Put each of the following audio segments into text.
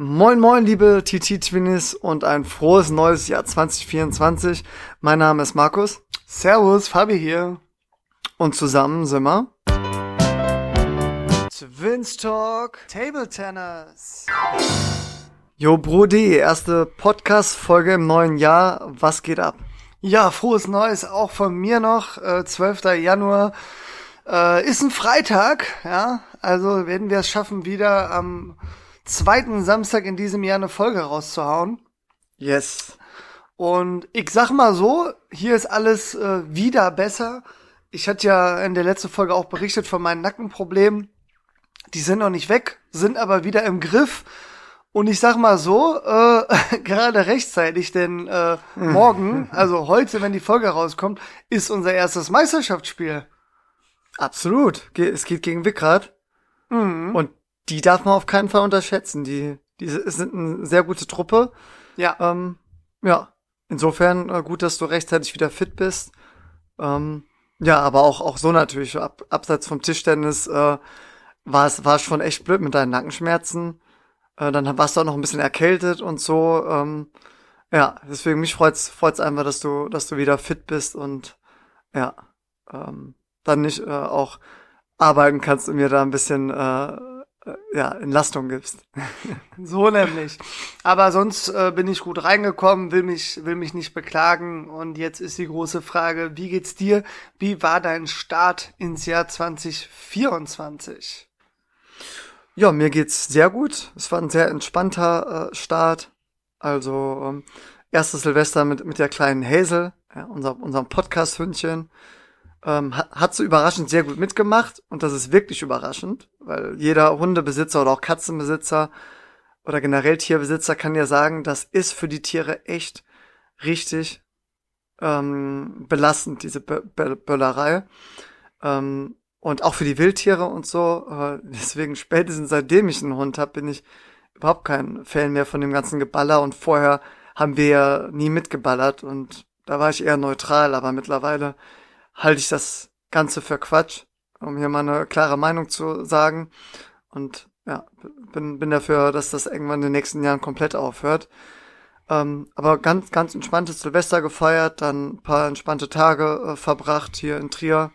Moin moin liebe TT-Twinnies und ein frohes neues Jahr 2024. Mein Name ist Markus. Servus, Fabi hier. Und zusammen sind wir Twins Talk Table Tennis. Jo Brody, erste Podcast-Folge im neuen Jahr. Was geht ab? Ja, frohes Neues auch von mir noch. Äh, 12. Januar äh, ist ein Freitag, ja. Also werden wir es schaffen, wieder am zweiten Samstag in diesem Jahr eine Folge rauszuhauen. Yes. Und ich sag mal so, hier ist alles äh, wieder besser. Ich hatte ja in der letzten Folge auch berichtet von meinen Nackenproblemen. Die sind noch nicht weg, sind aber wieder im Griff. Und ich sag mal so, äh, gerade rechtzeitig, denn äh, morgen, also heute, wenn die Folge rauskommt, ist unser erstes Meisterschaftsspiel. Absolut. Es geht gegen Wickrad. Mhm. Und die darf man auf keinen Fall unterschätzen. Die, die sind eine sehr gute Truppe. Ja. Ähm, ja. Insofern äh, gut, dass du rechtzeitig wieder fit bist. Ähm, ja, aber auch, auch so natürlich. Ab, abseits vom Tischtennis äh, war es war schon echt blöd mit deinen Nackenschmerzen. Äh, dann warst du auch noch ein bisschen erkältet und so. Ähm, ja, deswegen mich freut's freut's einfach, dass du dass du wieder fit bist und ja, ähm, dann nicht äh, auch arbeiten kannst und mir da ein bisschen äh, ja, Entlastung gibst. So nämlich. Aber sonst äh, bin ich gut reingekommen, will mich, will mich nicht beklagen. Und jetzt ist die große Frage, wie geht's dir? Wie war dein Start ins Jahr 2024? Ja, mir geht's sehr gut. Es war ein sehr entspannter äh, Start. Also ähm, erstes Silvester mit, mit der kleinen Hazel, ja, unser, unserem Podcast-Hündchen. Ähm, hat, hat so überraschend sehr gut mitgemacht und das ist wirklich überraschend, weil jeder Hundebesitzer oder auch Katzenbesitzer oder generell Tierbesitzer kann ja sagen, das ist für die Tiere echt richtig ähm, belastend, diese Bö Bö Böllerei. Ähm, und auch für die Wildtiere und so. Äh, deswegen spätestens seitdem ich einen Hund habe, bin ich überhaupt kein Fan mehr von dem ganzen Geballer. Und vorher haben wir ja nie mitgeballert und da war ich eher neutral, aber mittlerweile halte ich das Ganze für Quatsch, um hier mal eine klare Meinung zu sagen. Und ja, bin, bin dafür, dass das irgendwann in den nächsten Jahren komplett aufhört. Ähm, aber ganz, ganz entspanntes Silvester gefeiert, dann ein paar entspannte Tage äh, verbracht hier in Trier.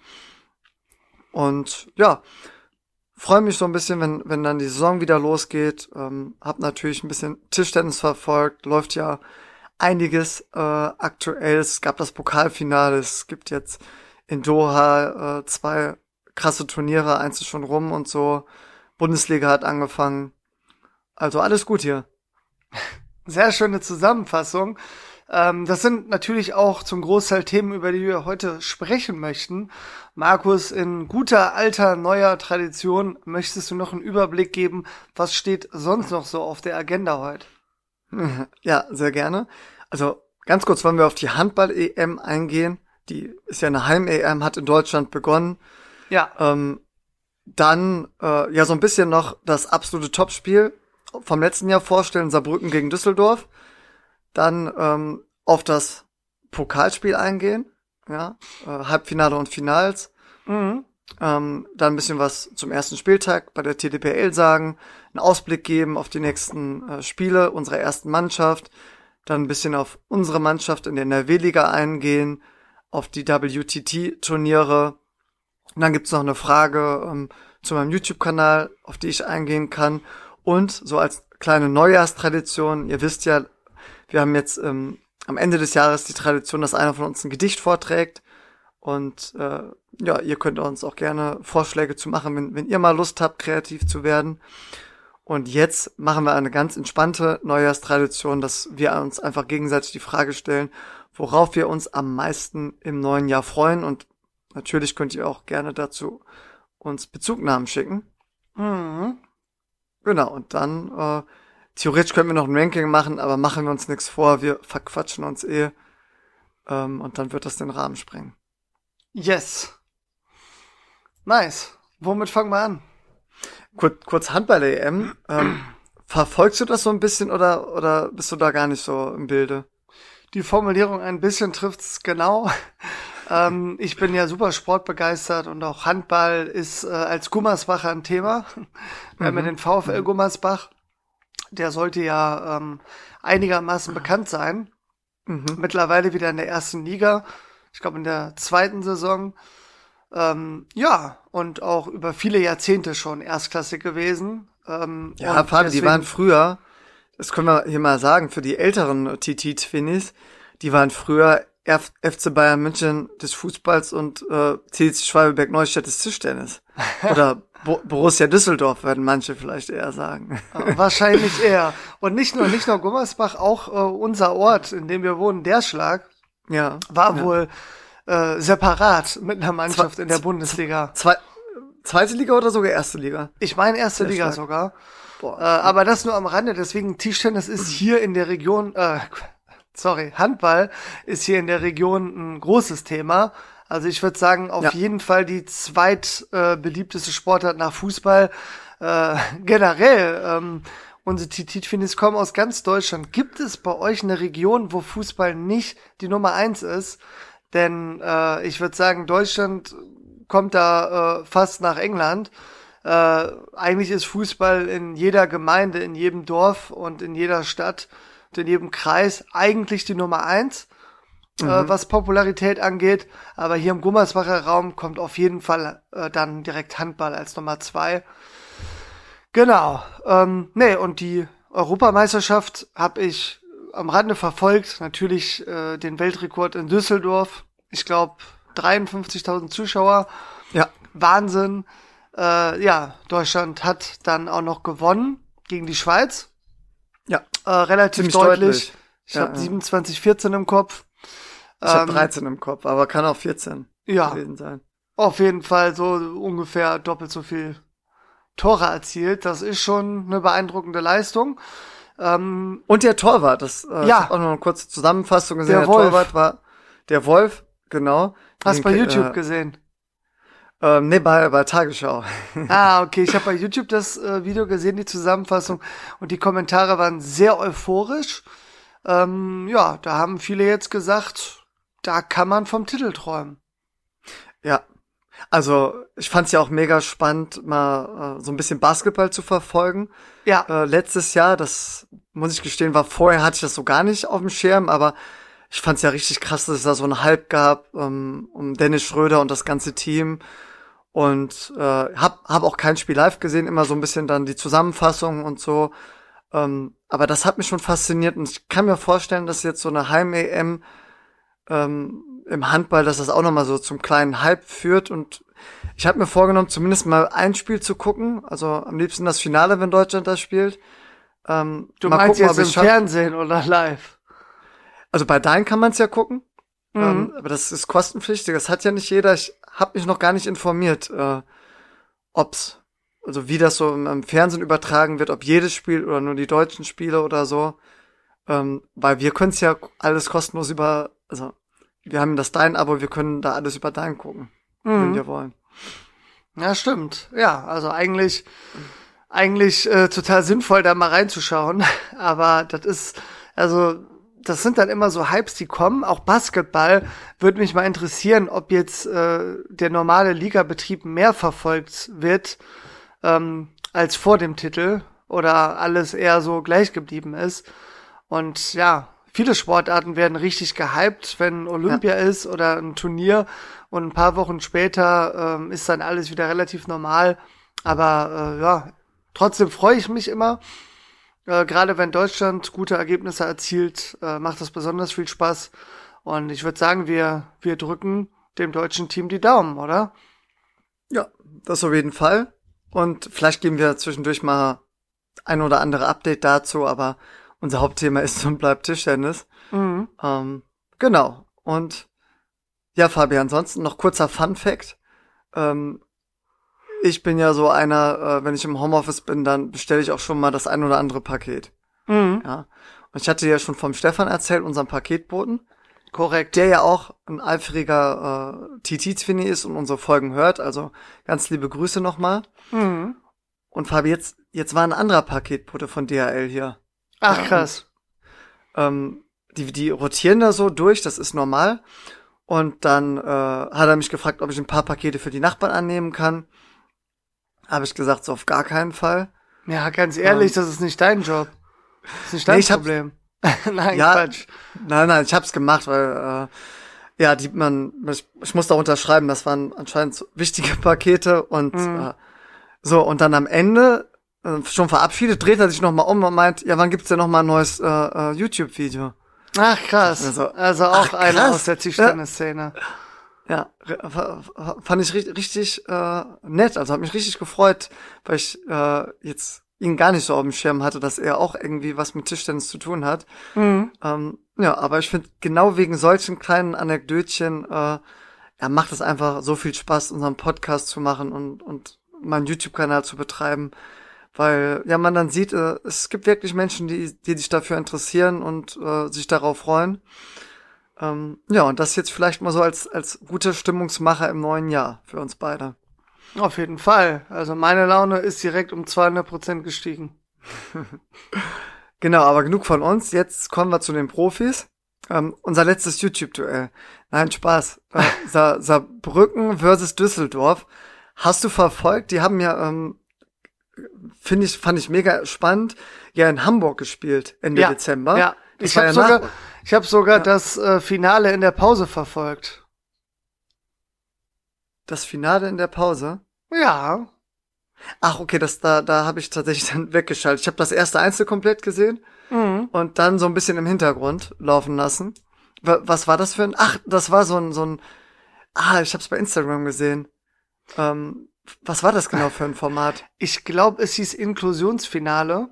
Und ja, freue mich so ein bisschen, wenn, wenn dann die Saison wieder losgeht. Ähm, hab natürlich ein bisschen Tischtennis verfolgt, läuft ja einiges äh, aktuell. Es gab das Pokalfinale, es gibt jetzt in Doha äh, zwei krasse Turniere, eins ist schon rum und so. Bundesliga hat angefangen. Also alles gut hier. Sehr schöne Zusammenfassung. Ähm, das sind natürlich auch zum Großteil Themen, über die wir heute sprechen möchten. Markus, in guter alter neuer Tradition möchtest du noch einen Überblick geben, was steht sonst noch so auf der Agenda heute? Ja, sehr gerne. Also ganz kurz wollen wir auf die Handball-EM eingehen. Die ist ja eine Heim-EM, hat in Deutschland begonnen. Ja. Ähm, dann äh, ja so ein bisschen noch das absolute Topspiel vom letzten Jahr vorstellen, Saarbrücken gegen Düsseldorf. Dann ähm, auf das Pokalspiel eingehen, ja, äh, Halbfinale und Finals. Mhm. Ähm, dann ein bisschen was zum ersten Spieltag bei der TDPL sagen, einen Ausblick geben auf die nächsten äh, Spiele unserer ersten Mannschaft, dann ein bisschen auf unsere Mannschaft in der NRW-Liga eingehen, auf die WTT-Turniere. Dann gibt's noch eine Frage ähm, zu meinem YouTube-Kanal, auf die ich eingehen kann. Und so als kleine Neujahrstradition, ihr wisst ja, wir haben jetzt ähm, am Ende des Jahres die Tradition, dass einer von uns ein Gedicht vorträgt. Und äh, ja, ihr könnt uns auch gerne Vorschläge zu machen, wenn, wenn ihr mal Lust habt, kreativ zu werden. Und jetzt machen wir eine ganz entspannte Neujahrstradition, dass wir uns einfach gegenseitig die Frage stellen, worauf wir uns am meisten im neuen Jahr freuen. Und natürlich könnt ihr auch gerne dazu uns Bezugnahmen schicken. Mhm. Genau, und dann, äh, theoretisch können wir noch ein Ranking machen, aber machen wir uns nichts vor, wir verquatschen uns eh. Ähm, und dann wird das den Rahmen sprengen. Yes. Nice. Womit fangen wir an? Kurz, kurz Handball-EM. Ähm, verfolgst du das so ein bisschen oder, oder bist du da gar nicht so im Bilde? Die Formulierung ein bisschen trifft's genau. Ähm, ich bin ja super sportbegeistert und auch Handball ist äh, als Gummersbacher ein Thema. Wir haben ja den VfL Gummersbach, Der sollte ja ähm, einigermaßen bekannt sein. Mhm. Mittlerweile wieder in der ersten Liga. Ich glaube in der zweiten Saison. Ähm, ja, und auch über viele Jahrzehnte schon erstklassig gewesen. Ähm, Ja, Fabi, die deswegen- waren früher, das können wir hier mal sagen, für die älteren TT-Twinnies, die waren früher FC Bayern München des Fußballs und äh, TC Schwalbeberg Neustadt des Tischtennis. Oder Bo Borussia Düsseldorf, werden manche vielleicht eher sagen. Äh, Wahrscheinlich eher. Und nicht nur, nicht nur Gummersbach, auch äh, unser Ort, in dem wir wohnen, der Schlag, ja. war ja. wohl äh, separat mit einer Mannschaft Zwei- in der Bundesliga. Zwei, zweite Liga oder sogar erste Liga? Ich meine erste Der Liga Schlag. sogar. Boah. Äh, aber das nur am Rande. Deswegen Tischtennis ist hier in der Region, äh, sorry, Handball ist hier in der Region ein großes Thema. Also ich würde sagen, auf Ja. jeden Fall die zweit äh, Sportart nach Fußball. Äh, generell, ähm, unsere Titit-Finis kommen aus ganz Deutschland. Gibt es bei euch eine Region, wo Fußball nicht die Nummer eins ist? Denn äh, ich würde sagen, Deutschland kommt da äh, fast nach England. Äh, eigentlich ist Fußball in jeder Gemeinde, in jedem Dorf und in jeder Stadt in jedem Kreis eigentlich die Nummer eins, äh, was Popularität angeht. Aber hier im Gummersbacher Raum kommt auf jeden Fall äh, dann direkt Handball als Nummer zwei. Genau. Ähm, nee, und die Europameisterschaft habe ich am Rande verfolgt. Natürlich äh, den Weltrekord in Düsseldorf. Ich glaube 53.000 Zuschauer. Ja. Wahnsinn. Äh, ja, Deutschland hat dann auch noch gewonnen gegen die Schweiz. Äh, relativ deutlich. deutlich. Ich Ja, habe ja. 27, 14 im Kopf. Ich habe Ähm, 13 im Kopf, aber kann auch 14 Ja, gewesen sein. auf jeden Fall so ungefähr doppelt so viel Tore erzielt. Das ist schon eine beeindruckende Leistung. Ähm, Und der Torwart, das äh, Ja. auch noch eine kurze Zusammenfassung gesehen. Der Der. Torwart war der Wolf, genau. hast Den bei YouTube äh, gesehen. Ähm, nee, bei, bei Tagesschau. Ah, okay. Ich habe bei YouTube das äh, Video gesehen, die Zusammenfassung, und die Kommentare waren sehr euphorisch. Ähm, ja, da haben viele jetzt gesagt, da kann man vom Titel träumen. Ja. Also, ich fand's ja auch mega spannend, mal äh, so ein bisschen Basketball zu verfolgen. Ja, Äh, letztes Jahr, das muss ich gestehen, war vorher hatte ich das so gar nicht auf dem Schirm, aber ich fand's ja richtig krass, dass es da so einen Hype gab ähm, um Dennis Schröder und das ganze Team. Und äh, hab, hab auch kein Spiel live gesehen, immer so ein bisschen dann die Zusammenfassung und so. Ähm, aber das hat mich schon fasziniert und ich kann mir vorstellen, dass jetzt so eine Heim-EM ähm, im Handball, dass das auch nochmal so zum kleinen Hype führt. Und ich habe mir vorgenommen, zumindest mal ein Spiel zu gucken. Also am liebsten das Finale, wenn Deutschland das spielt. Ähm, du mal meinst gucken, jetzt ob im Fernsehen oder live? Also bei Dein kann man es ja gucken. Mhm. Ähm, aber das ist kostenpflichtig. Das hat ja nicht jeder. Ich habe mich noch gar nicht informiert, äh, ob's, also wie das so im, im Fernsehen übertragen wird, ob jedes Spiel oder nur die deutschen Spiele oder so. Ähm, weil wir können es ja alles kostenlos über, also wir haben das Dein-Abo, wir können da alles über Dein gucken, wenn Mhm. wir wollen. Ja, stimmt. Ja, also eigentlich, eigentlich äh, total sinnvoll, da mal reinzuschauen. Aber das ist, also, das sind dann immer so Hypes, die kommen. Auch Basketball würde mich mal interessieren, ob jetzt äh, der normale Ligabetrieb mehr verfolgt wird ähm, als vor dem Titel oder alles eher so gleich geblieben ist. Und ja, viele Sportarten werden richtig gehypt, wenn Olympia ist oder ein Turnier und ein paar Wochen später ähm, ist dann alles wieder relativ normal. Aber äh, ja, trotzdem freue ich mich immer. Äh, Gerade wenn Deutschland gute Ergebnisse erzielt, äh, macht das besonders viel Spaß. Und ich würde sagen, wir, wir drücken dem deutschen Team die Daumen, oder? Ja, das auf jeden Fall. Und vielleicht geben wir zwischendurch mal ein oder andere Update dazu, aber unser Hauptthema ist und bleibt Tischtennis. Mhm. Ähm, genau. Und ja, Fabi, ansonsten noch kurzer Fun Fact. Ähm, ich bin ja so einer, äh, wenn ich im Homeoffice bin, dann bestelle ich auch schon mal das ein oder andere Paket. Mhm. Ja. Und ich hatte ja schon vom Stefan erzählt, unserem Paketboten, Korrekt. der ja auch ein eifriger äh, TT-Twinny ist und unsere Folgen hört. Also ganz liebe Grüße nochmal. Mhm. Und Fabi, jetzt, jetzt war ein anderer Paketbote von DHL hier. Ach Ja, krass. ähm, die, die rotieren da so durch, das ist normal. Und dann äh, hat er mich gefragt, ob ich ein paar Pakete für die Nachbarn annehmen kann. Habe ich gesagt, so auf gar keinen Fall. Ja, ganz ehrlich, Ähm. das ist nicht dein Job. Das ist nicht dein Nee, Problem. Nein, Ja, Quatsch. Nein, nein, ich hab's gemacht, weil äh, ja, die man, ich, ich muss da unterschreiben, das waren anscheinend so wichtige Pakete und Mhm. äh, so und dann am Ende äh, schon verabschiedet, dreht er sich noch mal um und meint, ja, wann gibt's denn noch mal ein neues äh, äh, YouTube-Video? Ach, krass. Also- Also auch einer aus der Tischtennis-Szene. Ja, fa- fand ich ri- richtig äh, nett, also hat mich richtig gefreut, weil ich äh, jetzt ihn gar nicht so auf dem Schirm hatte, dass er auch irgendwie was mit Tischtennis zu tun hat. Mhm. Ähm, ja, aber ich finde, genau wegen solchen kleinen Anekdötchen, äh, ja, macht es einfach so viel Spaß, unseren Podcast zu machen und, und meinen YouTube-Kanal zu betreiben. Weil, ja, man dann sieht, äh, es gibt wirklich Menschen, die, die sich dafür interessieren und äh, sich darauf freuen. Ähm, ja, und das jetzt vielleicht mal so als, als guter Stimmungsmacher im neuen Jahr für uns beide. Auf jeden Fall. Also meine Laune ist direkt um 200 Prozent gestiegen. Genau, aber genug von uns. Jetzt kommen wir zu den Profis. Ähm, unser letztes YouTube-Duell. Nein, Spaß. Äh, Sa Saarbrücken versus Düsseldorf. Hast du verfolgt? Die haben ja, ähm, finde ich, fand ich mega spannend, ja in Hamburg gespielt Ende Ja, Dezember. Ja, Das ich war habe ja sogar, ich habe sogar Ja. das äh, Finale in der Pause verfolgt. das Finale in der Pause. Ja. Ach, okay, das da, da habe ich tatsächlich dann weggeschaltet. Ich habe das erste Einzel komplett gesehen Mhm. und dann so ein bisschen im Hintergrund laufen lassen. Wa- Was war das für ein? Ach, das war so ein so ein. Ah, ich habe es bei Instagram gesehen. Ähm, was war das genau für ein Format? Ich glaube, es hieß Inklusionsfinale.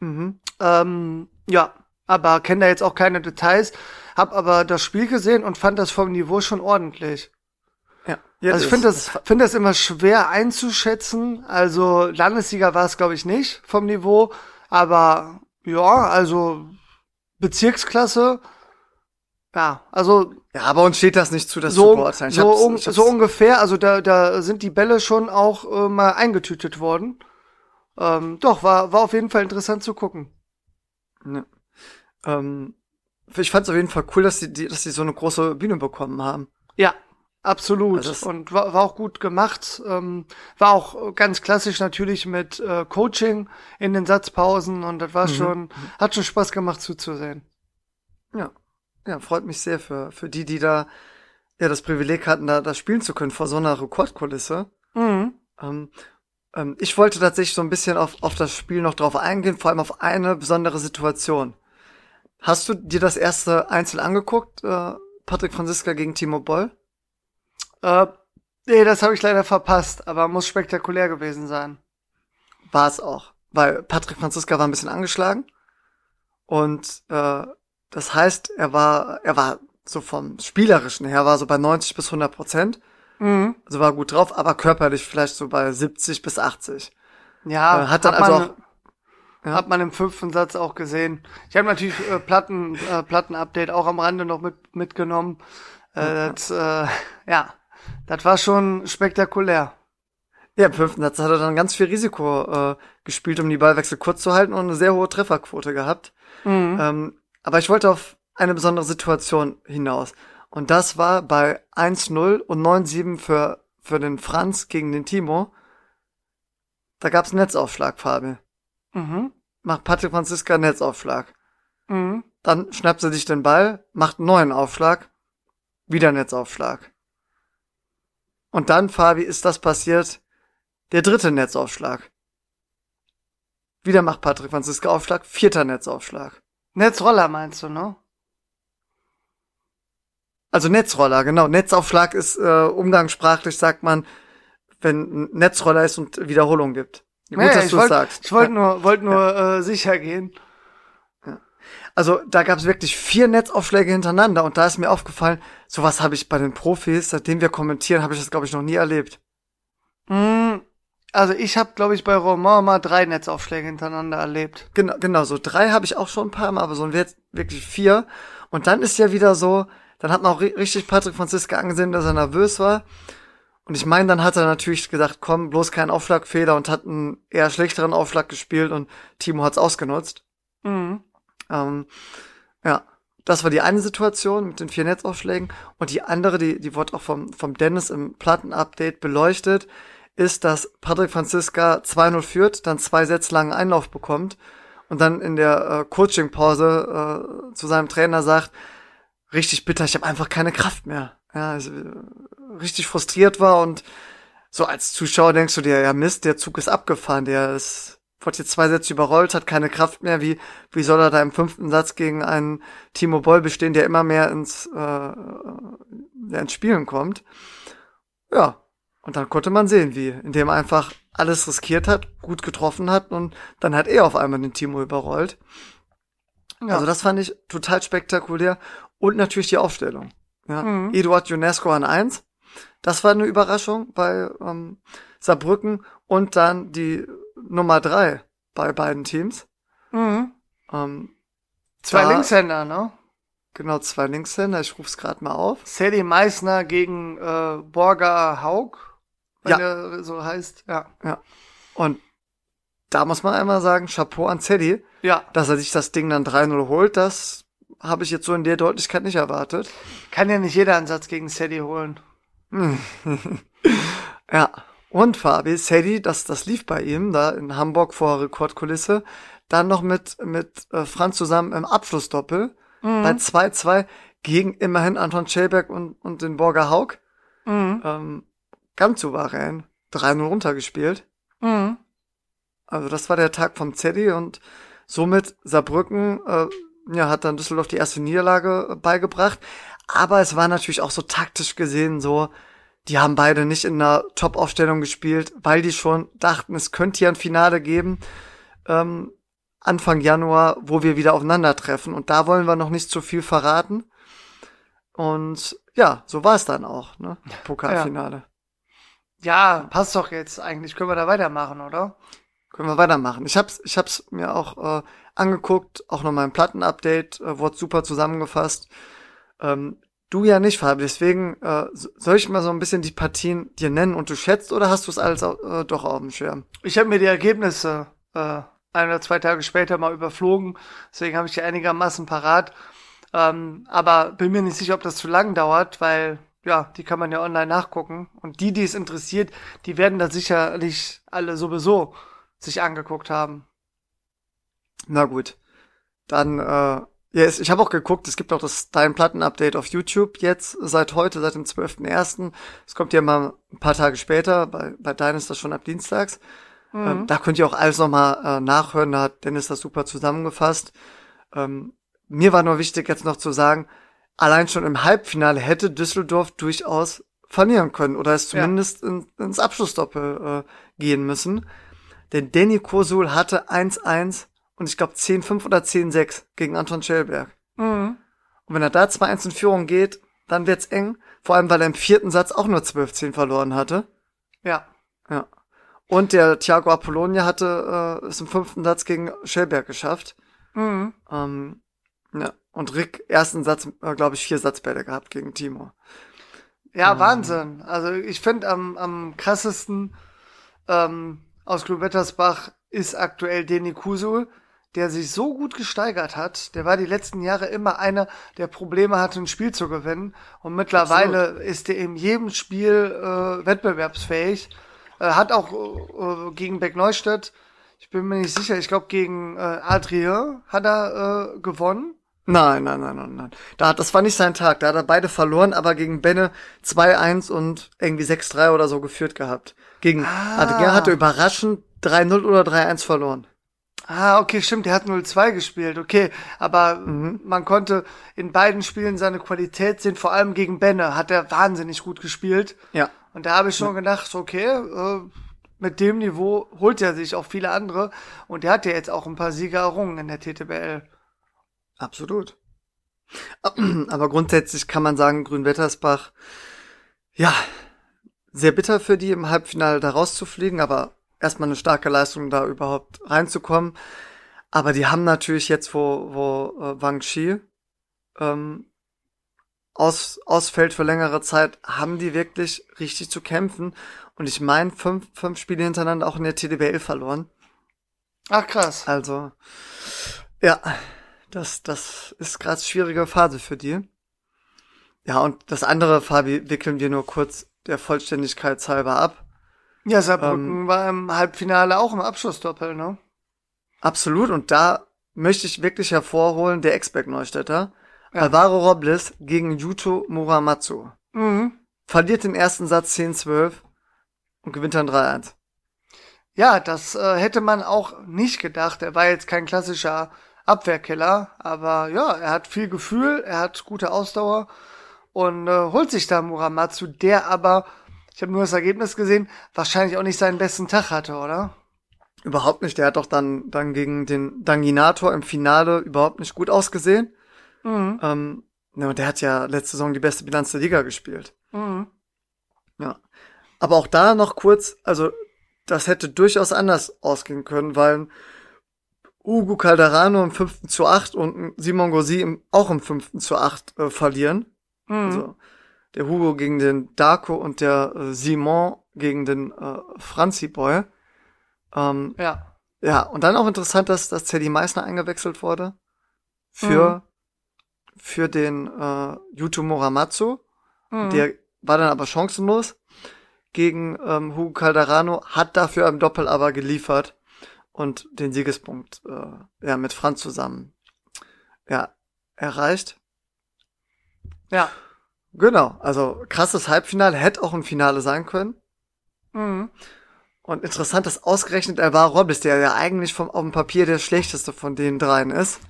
Mhm. Ähm, ja, aber kenne da jetzt auch keine Details. Hab aber das Spiel gesehen und fand das vom Niveau schon ordentlich. Ja. ja also ich finde das, finde das immer schwer einzuschätzen. Also Landessieger war es, glaube ich, nicht vom Niveau. Aber ja, also Bezirksklasse. Ja, also Ja, aber uns steht das nicht zu, das zu so, beurteilen. Ich so, un so ungefähr. Also da, da sind die Bälle schon auch äh, mal eingetütet worden. Ähm, doch, war, war auf jeden Fall interessant zu gucken. Ja. Ähm, ich fand es auf jeden Fall cool, dass die, die, dass die so eine große Bühne bekommen haben. Ja, absolut. Also und war, war auch gut gemacht. Ähm, war auch ganz klassisch natürlich mit äh, Coaching in den Satzpausen und das war Mhm. schon, hat schon Spaß gemacht zuzusehen. Ja. Ja, freut mich sehr für, für die, die da ja das Privileg hatten, da, da spielen zu können vor so einer Rekordkulisse. Mhm. Ähm, ähm, ich wollte tatsächlich so ein bisschen auf, auf das Spiel noch drauf eingehen, vor allem auf eine besondere Situation. Hast du dir das erste Einzel angeguckt, äh, Patrick Franziska gegen Timo Boll? Äh, nee, das habe ich leider verpasst, aber muss spektakulär gewesen sein. War es auch. Weil Patrick Franziska war ein bisschen angeschlagen. Und äh, das heißt, er war, er war so vom Spielerischen her, war so bei 90 bis 100 Prozent. Mhm. Also war gut drauf, aber körperlich vielleicht so bei 70 bis 80. Ja, Äh, hat dann man, also auch- ja. hat man im fünften Satz auch gesehen. Ich habe natürlich äh, Platten, äh, Platten-Update auch am Rande noch mit, mitgenommen. Äh, das, äh, ja, das war schon spektakulär. Ja, im fünften Satz hat er dann ganz viel Risiko äh, gespielt, um die Ballwechsel kurz zu halten und eine sehr hohe Trefferquote gehabt. Mhm. Ähm, aber ich wollte auf eine besondere Situation hinaus. Und das war bei 1-0 und 9-7 für, für den Franz gegen den Timo. Da gab's einen Netzaufschlag, Fabi. Mhm. Macht Patrick Franziska einen Netzaufschlag. Mhm. Dann schnappt sie sich den Ball, macht einen neuen Aufschlag, wieder Netzaufschlag. Und dann, Fabi, ist das passiert, der dritte Netzaufschlag. Wieder macht Patrick Franziska Aufschlag, vierter Netzaufschlag. Netzroller meinst du, ne? Also Netzroller, genau. Netzaufschlag ist äh, umgangssprachlich, sagt man, wenn ein Netzroller ist und Wiederholung gibt. Gut, Naja, dass ich du es wollte sagst. ich wollt nur, wollt nur äh, sicher gehen. Also da gab es wirklich vier Netzaufschläge hintereinander und da ist mir aufgefallen, sowas habe ich bei den Profis, seitdem wir kommentieren, habe ich das glaube ich noch nie erlebt. Mhm. Also ich habe, glaube ich, bei Roman mal drei Netzaufschläge hintereinander erlebt. Genau, genau so drei habe ich auch schon ein paar Mal, aber so wirklich vier. Und dann ist ja wieder so, dann hat man auch ri- richtig Patrick Franziska angesehen, dass er nervös war. Und ich meine, dann hat er natürlich gesagt, komm, bloß kein Aufschlagfehler und hat einen eher schlechteren Aufschlag gespielt und Timo hat's ausgenutzt. Mhm. Ähm, ja, das war die eine Situation mit den vier Netzaufschlägen. Und die andere, die, die wurde auch vom, vom Dennis im Platten-Update beleuchtet, ist, dass Patrick Franziska 2-0 führt, dann zwei Sätze langen Einlauf bekommt und dann in der äh, Coaching-Pause äh, zu seinem Trainer sagt, richtig bitter, ich habe einfach keine Kraft mehr. Ja, also, richtig frustriert war und so als Zuschauer denkst du dir, ja Mist, der Zug ist abgefahren, der ist, wurde jetzt zwei Sätze überrollt, hat keine Kraft mehr, wie, wie soll er da im fünften Satz gegen einen Timo Boll bestehen, der immer mehr ins, äh, ja, ins Spielen kommt. Ja, und dann konnte man sehen, wie, indem er einfach alles riskiert hat, gut getroffen hat und dann hat er auf einmal den Timo überrollt. Ja. Also das fand ich total spektakulär und natürlich die Aufstellung. Ja. Mhm. Eduard UNESCO an eins. Das war eine Überraschung bei ähm, Saarbrücken und dann die Nummer drei bei beiden Teams. Mhm. Ähm, zwei da, Linkshänder, ne? Genau, zwei Linkshänder. Ich ruf's gerade mal auf. Sadie Meissner gegen äh, Borger Haug, wenn ja. der so heißt. Ja. Ja. Und da muss man einmal sagen, Chapeau an Zeddy. Ja. Dass er sich das Ding dann 3-0 holt, das habe ich jetzt so in der Deutlichkeit nicht erwartet. Kann ja nicht jeder einen Satz gegen Sadie holen. ja. Und Fabi, Sadie, das, das lief bei ihm da in Hamburg vor Rekordkulisse. Dann noch mit, mit äh, Franz zusammen im Abschlussdoppel mhm. bei 2-2 gegen immerhin Anton Schelberg und, und den Borger Haug. Mhm. Ähm, ganz souverän. 3-0 runtergespielt. Mhm. Also das war der Tag vom Zeddy und somit Saarbrücken äh, ja, hat dann Düsseldorf die erste Niederlage äh, beigebracht. Aber es war natürlich auch so taktisch gesehen so, die haben beide nicht in einer Top-Aufstellung gespielt, weil die schon dachten, es könnte hier ein Finale geben. Ähm, Anfang Januar, wo wir wieder aufeinandertreffen. Und da wollen wir noch nicht zu viel verraten. Und ja, so war es dann auch, ne? Pokalfinale. Ja. ja, passt doch jetzt eigentlich. Können wir da weitermachen, oder? Können wir weitermachen. Ich hab's, ich hab's mir auch äh, angeguckt, auch noch mal ein Platten-Update, äh, wurde super zusammengefasst. Ähm, du ja nicht, Fabi, deswegen äh, soll ich mal so ein bisschen die Partien dir nennen und du schätzt oder hast du es alles äh, doch auf dem Schirm? Ich habe mir die Ergebnisse äh, ein oder zwei Tage später mal überflogen, deswegen habe ich die einigermaßen parat. Ähm, aber bin mir nicht sicher, ob das zu lang dauert, weil ja, die kann man ja online nachgucken. Und die, die es interessiert, die werden da sicherlich alle sowieso sich angeguckt haben. Na gut. Dann, äh, ja, yes, ich habe auch geguckt, es gibt auch das Dein Platten-Update auf YouTube jetzt, seit heute, seit dem 12.01. Es kommt ja mal ein paar Tage später, bei, bei Dein ist das schon ab Dienstags. Mhm. Ähm, da könnt ihr auch alles nochmal äh, nachhören, da hat Dennis das super zusammengefasst. Ähm, mir war nur wichtig jetzt noch zu sagen, allein schon im Halbfinale hätte Düsseldorf durchaus verlieren können oder es zumindest ja. in, ins Abschlussdoppel äh, gehen müssen. Denn Danny Kosul hatte 1-1 und ich glaube 10-5 oder 10-6 gegen Anton Schellberg. Mhm. Und wenn er da 2-1 in Führung geht, dann wird's eng. Vor allem, weil er im vierten Satz auch nur 12-10 verloren hatte. Ja. Ja. Und der Thiago Apollonia hatte äh, es im fünften Satz gegen Schellberg geschafft. Mhm. Ähm, ja. Und Rick ersten Satz, äh, glaube ich, vier Satzbälle gehabt gegen Timo. Ja, ähm. Wahnsinn. Also ich finde am, am krassesten ähm, aus Klubettersbach ist aktuell Deni Kusul, der sich so gut gesteigert hat. Der war die letzten Jahre immer einer, der Probleme hatte, ein Spiel zu gewinnen. Und mittlerweile Absolut. ist er in jedem Spiel äh, wettbewerbsfähig. Äh, hat auch äh, gegen Beck Neustadt, ich bin mir nicht sicher, ich glaube gegen äh, Adrien hat er äh, gewonnen. Nein, nein, nein, nein, nein. Da, das war nicht sein Tag. Da hat er beide verloren, aber gegen Benne 2-1 und irgendwie 6-3 oder so geführt gehabt. Gegen ah. Adrien hatte überraschend 3-0 oder 3-1 verloren. Ah, okay, stimmt, der hat 0-2 gespielt, okay. Aber mhm. man konnte in beiden Spielen seine Qualität sehen, vor allem gegen Benne hat er wahnsinnig gut gespielt. Ja. Und da habe ich schon gedacht, okay, äh, mit dem Niveau holt er sich auch viele andere. Und der hat ja jetzt auch ein paar Siege errungen in der TTBL. Absolut. Aber grundsätzlich kann man sagen, Grünwettersbach, ja, sehr bitter für die im Halbfinale da rauszufliegen, aber erstmal eine starke Leistung, da überhaupt reinzukommen. Aber die haben natürlich jetzt, wo, wo äh, Wang Shi ähm, aus, ausfällt für längere Zeit, haben die wirklich richtig zu kämpfen. Und ich meine, fünf, fünf Spiele hintereinander auch in der TDBL verloren. Ach krass. Also, ja, das, das ist gerade schwierige Phase für die. Ja, und das andere, Fabi, wickeln wir nur kurz der Vollständigkeit halber ab. Ja, Saarbrücken ähm, war im Halbfinale auch im Abschlussdoppel, ne? Absolut. Und da möchte ich wirklich hervorholen, der Ex-Back Neustädter. Ja. Alvaro Robles gegen Yuto Muramatsu. Mhm. Verliert den ersten Satz 10-12 und gewinnt dann 3-1. Ja, das äh, hätte man auch nicht gedacht. Er war jetzt kein klassischer Abwehrkiller, aber ja, er hat viel Gefühl, er hat gute Ausdauer und äh, holt sich da Muramatsu, der aber, ich habe nur das Ergebnis gesehen, wahrscheinlich auch nicht seinen besten Tag hatte, oder? Überhaupt nicht. Der hat doch dann, dann gegen den Danginator im Finale überhaupt nicht gut ausgesehen. Mhm. Ähm, ja, und der hat ja letzte Saison die beste Bilanz der Liga gespielt. Mhm. Ja. Aber auch da noch kurz, also das hätte durchaus anders ausgehen können, weil Hugo Calderano im 5. zu 8 und Simon Gossi im, auch im 5. zu 8 äh, verlieren. Mhm. Also der Hugo gegen den Darko und der äh, Simon gegen den äh, Franzi Boy. Ähm, ja. Ja, und dann auch interessant, dass, dass Teddy Meissner eingewechselt wurde für, mhm. für den äh, Yuto Muramatsu. Mhm. Der war dann aber chancenlos gegen ähm, Hugo Calderano, hat dafür im Doppel aber geliefert und den Siegespunkt äh, ja mit Franz zusammen ja erreicht. Ja, genau. Also krasses Halbfinale hätte auch ein Finale sein können. Mhm. Und interessant, dass ausgerechnet Alvaro Robles, der ja eigentlich vom, auf dem Papier der schlechteste von den dreien ist,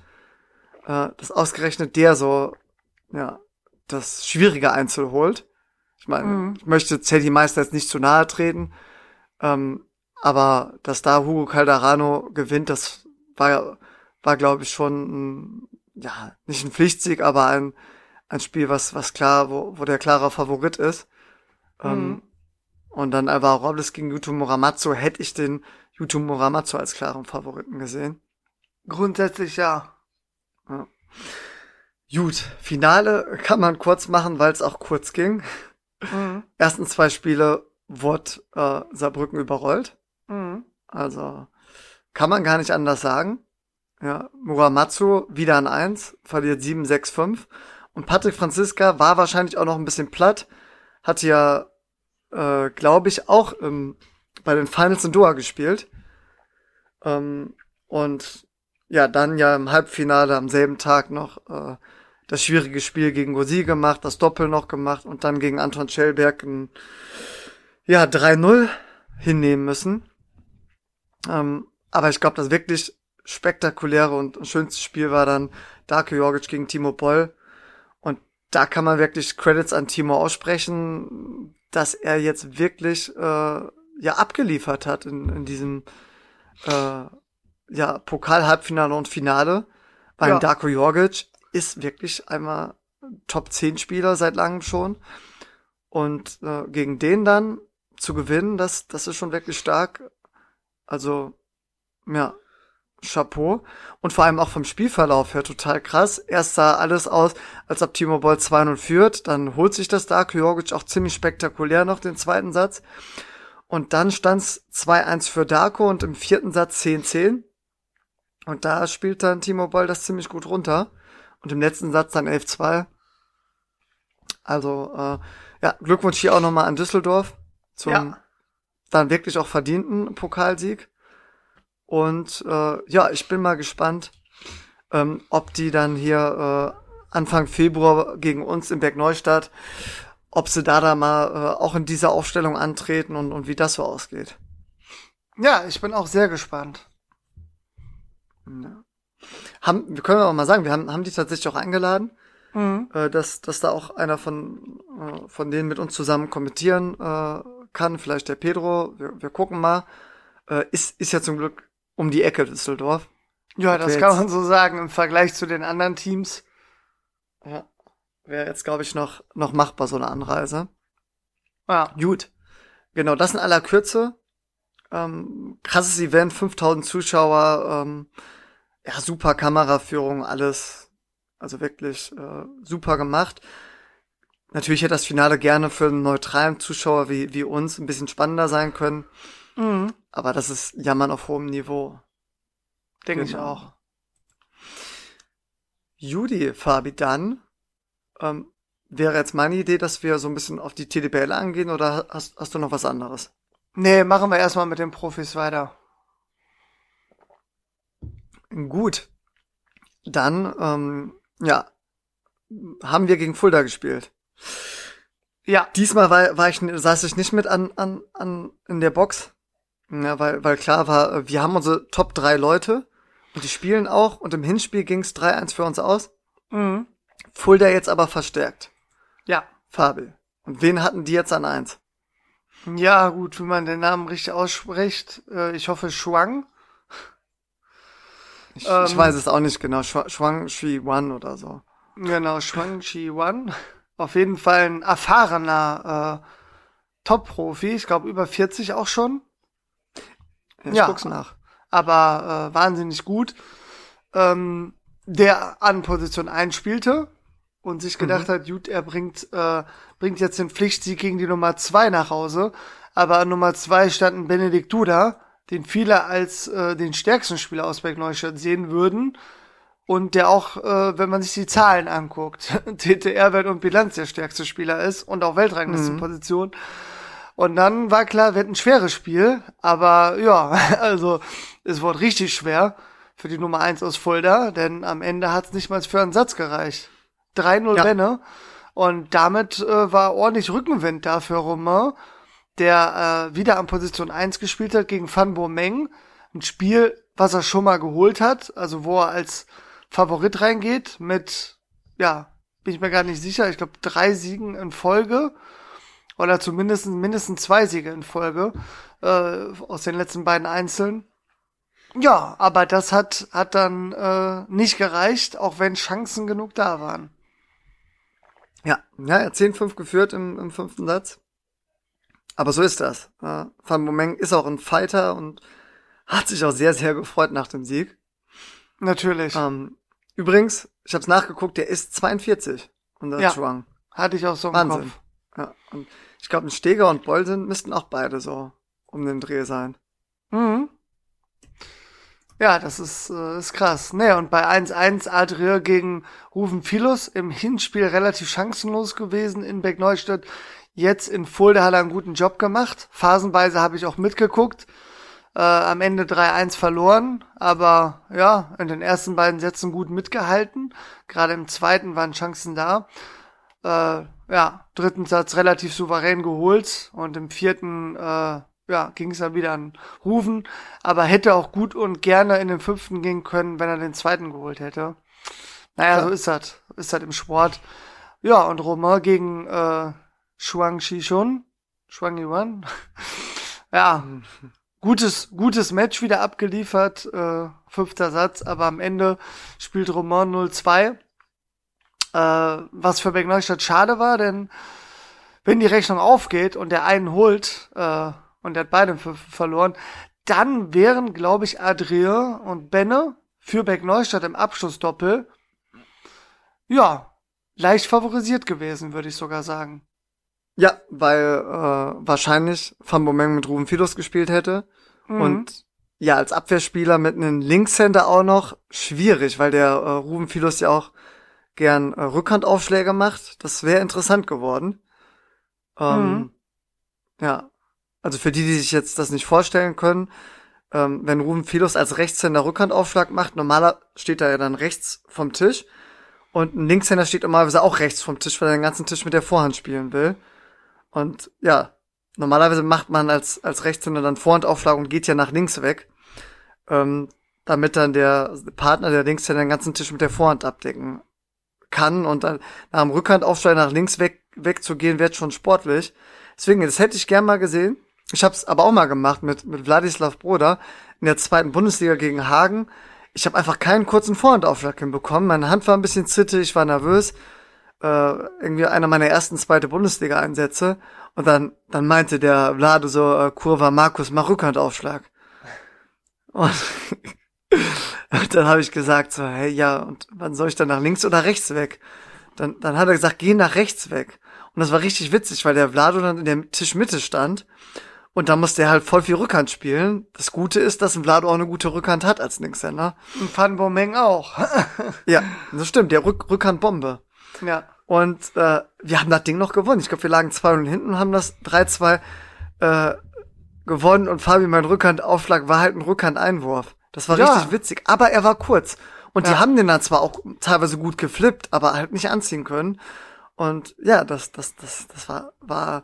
äh, dass ausgerechnet der so, ja, das schwierige Einzel holt. Ich meine, mhm. ich möchte Teddy Meister jetzt nicht zu nahe treten, ähm, aber dass da Hugo Calderano gewinnt, das war, war glaube ich schon, ein, ja, nicht ein Pflichtsieg, aber ein, ein Spiel, was, was klar, wo, wo der klarer Favorit ist. Mhm. Ähm, und dann Alvaro Robles gegen Yuto Muramatsu hätte ich den Yuto Muramatsu als klaren Favoriten gesehen. Grundsätzlich ja. ja. Gut, Finale kann man kurz machen, weil es auch kurz ging. Mhm. Ersten zwei Spiele wurde äh, Saarbrücken überrollt. Mhm. Also kann man gar nicht anders sagen. Ja, Muramatsu wieder an eins, verliert 7-6-5. Und Patrick Franziska war wahrscheinlich auch noch ein bisschen platt, hatte ja äh, glaube ich, auch ähm, bei den Finals in Doha gespielt. Ähm, und ja, dann ja im Halbfinale am selben Tag noch äh, das schwierige Spiel gegen Gosi gemacht, das Doppel noch gemacht und dann gegen Anton Schellberg ein ja, 3-0 hinnehmen müssen. Ähm, aber ich glaube, das wirklich spektakuläre und schönste Spiel war dann Darko Jorgic gegen Timo Boll. Da kann man wirklich Credits an Timo aussprechen dass er jetzt wirklich äh, ja abgeliefert hat in, in diesem äh, ja Pokal-Halbfinale und Finale. Beim ja. Darko Jorgic ist wirklich einmal Top 10 Spieler seit langem schon. Und äh, gegen den dann zu gewinnen, das, das ist schon wirklich stark. Also, ja, Chapeau. Und vor allem auch vom Spielverlauf her total krass. Erst sah alles aus, als ob Timo Boll 2-0 führt. Dann holt sich das Dark Jorgic auch ziemlich spektakulär noch den zweiten Satz. Und dann stand's 2-1 für Darko und im vierten Satz 10-10. Und da spielt dann Timo Boll das ziemlich gut runter. Und im letzten Satz dann 11-2. Also, äh, ja, Glückwunsch hier auch nochmal an Düsseldorf zum ja. dann wirklich auch verdienten Pokalsieg. Und äh, ja, ich bin mal gespannt, ähm, ob die dann hier äh, Anfang Februar gegen uns in Bergneustadt, ob sie da da mal äh, auch in dieser Aufstellung antreten und, und wie das so ausgeht. Ja, ich bin auch sehr gespannt. Ja. Haben, wir können auch mal sagen, wir haben, haben die tatsächlich auch eingeladen, mhm. äh, dass, dass da auch einer von, äh, von denen mit uns zusammen kommentieren äh, kann, vielleicht der Pedro, wir, wir gucken mal. Äh, ist, ist ja zum Glück um die Ecke Düsseldorf. Ja, das kann man so sagen im Vergleich zu den anderen Teams. Ja, wäre jetzt, glaube ich, noch, noch machbar, so eine Anreise. Ja. Gut. Genau, das in aller Kürze. Ähm, krasses Event, 5000 Zuschauer, ähm, ja, super Kameraführung, alles. Also wirklich äh, super gemacht. Natürlich hätte das Finale gerne für einen neutralen Zuschauer wie, wie uns ein bisschen spannender sein können. Mhm. Aber das ist Jammern auf hohem Niveau. Denke genau. ich auch. Judy, Fabi, dann ähm, wäre jetzt meine Idee, dass wir so ein bisschen auf die TDPL angehen oder hast, hast du noch was anderes? Nee, machen wir erstmal mit den Profis weiter. Gut. Dann, ähm, ja, haben wir gegen Fulda gespielt. Ja. Diesmal war, war ich, saß ich nicht mit an, an, an in der Box. Ja, weil, weil klar war, wir haben unsere Top drei Leute und die spielen auch und im Hinspiel ging es 3-1 für uns aus. Mhm. Fulda jetzt aber verstärkt. Ja. Fabi. Und wen hatten die jetzt an eins? Ja, gut, wie man den Namen richtig ausspricht. Äh, ich hoffe Schwang. Ich, ähm, ich weiß es auch nicht genau. Schwang Shi Wan oder so. Genau, Schwang Shi Wan. Auf jeden Fall ein erfahrener äh, Top-Profi. Ich glaube über 40 auch schon. Ja, ich ja, guck's nach. Aber äh, wahnsinnig gut. Ähm, der an Position 1 spielte und sich gedacht mhm. hat, gut, er bringt, äh, bringt jetzt den Pflichtsieg gegen die Nummer 2 nach Hause. Aber an Nummer 2 stand ein Benedikt Duda, den viele als äh, den stärksten Spieler aus Bergneustadt sehen würden. Und der auch, äh, wenn man sich die Zahlen anguckt, TTR-Wert und Bilanz der stärkste Spieler ist und auch Weltranglistenposition. Mhm. Und dann war klar, wird ein schweres Spiel, aber ja, also es wurde richtig schwer für die Nummer 1 aus Fulda, denn am Ende hat es nicht mal für einen Satz gereicht. 3-0 ja. Benne. Und damit äh, war ordentlich Rückenwind da für Romain der äh, wieder an Position 1 gespielt hat gegen Van Bommeng. Ein Spiel, was er schon mal geholt hat, also wo er als Favorit reingeht mit, ja, bin ich mir gar nicht sicher, ich glaube drei Siegen in Folge oder zumindest mindestens zwei Siege in Folge äh, aus den letzten beiden Einzeln. Ja, aber das hat, hat dann äh, nicht gereicht, auch wenn Chancen genug da waren. Ja, ja, er hat 10-5 geführt im, im fünften Satz. Aber so ist das. Van Momeng ist auch ein Fighter und hat sich auch sehr, sehr gefreut nach dem Sieg. Natürlich. Ähm, übrigens, ich habe es nachgeguckt, der ist 42 und das ja, Schwang. Hatte ich auch so im Wahnsinn. Kopf. Ja, und ich glaube, ein Steger und Bolsen müssten auch beide so um den Dreh sein. Mhm. Ja, das ist, äh, ist krass. Nee, und bei 1-1 Adria gegen Rufen Philos im Hinspiel relativ chancenlos gewesen in Bergneustadt. Jetzt in Fulda hat er einen guten Job gemacht. Phasenweise habe ich auch mitgeguckt. Äh, am Ende 3-1 verloren, aber ja, in den ersten beiden Sätzen gut mitgehalten. Gerade im zweiten waren Chancen da. Äh, ja, dritten Satz relativ souverän geholt und im vierten äh, ja, ging es dann wieder an Rufen, aber hätte auch gut und gerne in den fünften gehen können, wenn er den zweiten geholt hätte. Naja, ja. so ist das. Ist halt im Sport. Ja, und Romain gegen äh, Shuang Shishun, Shuang Yuan. ja, gutes, gutes Match wieder abgeliefert, äh, fünfter Satz, aber am Ende spielt Roman 0-2, äh, was für Bergneustadt schade war, denn wenn die Rechnung aufgeht und der einen holt, äh, und der hat beide verloren, dann wären, glaube ich, Adrien und Benne für Bergneustadt im Abschlussdoppel, ja, leicht favorisiert gewesen, würde ich sogar sagen. Ja, weil äh, wahrscheinlich Van Bommeng mit Ruben Filos gespielt hätte. Mhm. Und ja, als Abwehrspieler mit einem Linkshänder auch noch schwierig, weil der äh, Ruben Filos ja auch gern äh, Rückhandaufschläge macht. Das wäre interessant geworden. Ähm, mhm. Ja, also für die, die sich jetzt das nicht vorstellen können, ähm, wenn Ruben Filos als Rechtshänder Rückhandaufschlag macht, normaler steht er ja dann rechts vom Tisch und ein Linkshänder steht normalerweise auch rechts vom Tisch, weil er den ganzen Tisch mit der Vorhand spielen will. Und ja, normalerweise macht man als, als Rechtshänder dann Vorhandaufschlag und geht ja nach links weg, ähm, damit dann der Partner der Linkshänder den ganzen Tisch mit der Vorhand abdecken kann und dann nach dem Rückhandaufschlag nach links weg, wegzugehen, wird schon sportlich. Deswegen, das hätte ich gern mal gesehen. Ich habe es aber auch mal gemacht mit, mit Wladislav Broda in der zweiten Bundesliga gegen Hagen. Ich habe einfach keinen kurzen Vorhandaufschlag hinbekommen. Meine Hand war ein bisschen zittrig, ich war nervös äh, irgendwie einer meiner ersten zweite Bundesliga-Einsätze. Und dann, dann meinte der Vlade so, äh, Kurva Markus, mach Rückhandaufschlag. Und, und dann habe ich gesagt so, hey, ja, und wann soll ich dann nach links oder rechts weg? Dann, dann hat er gesagt, geh nach rechts weg. Und das war richtig witzig, weil der Vlado dann in der Tischmitte stand. Und da musste er halt voll viel Rückhand spielen. Das Gute ist, dass ein Vlado auch eine gute Rückhand hat als Linkshänder. Und Van Bommeng auch. ja, das stimmt, der Rück Rückhandbombe. Ja. Und äh, wir haben das Ding noch gewonnen. Ich glaube, wir lagen 2-0 hinten und haben das 3-2 äh, gewonnen. Und Fabi, mein Rückhandaufschlag war halt ein Rückhandeinwurf. Das war Ja. richtig witzig, aber er war kurz. Und die Ja. haben den dann zwar auch teilweise gut geflippt, aber halt nicht anziehen können. Und ja, das, das, das, das war, war,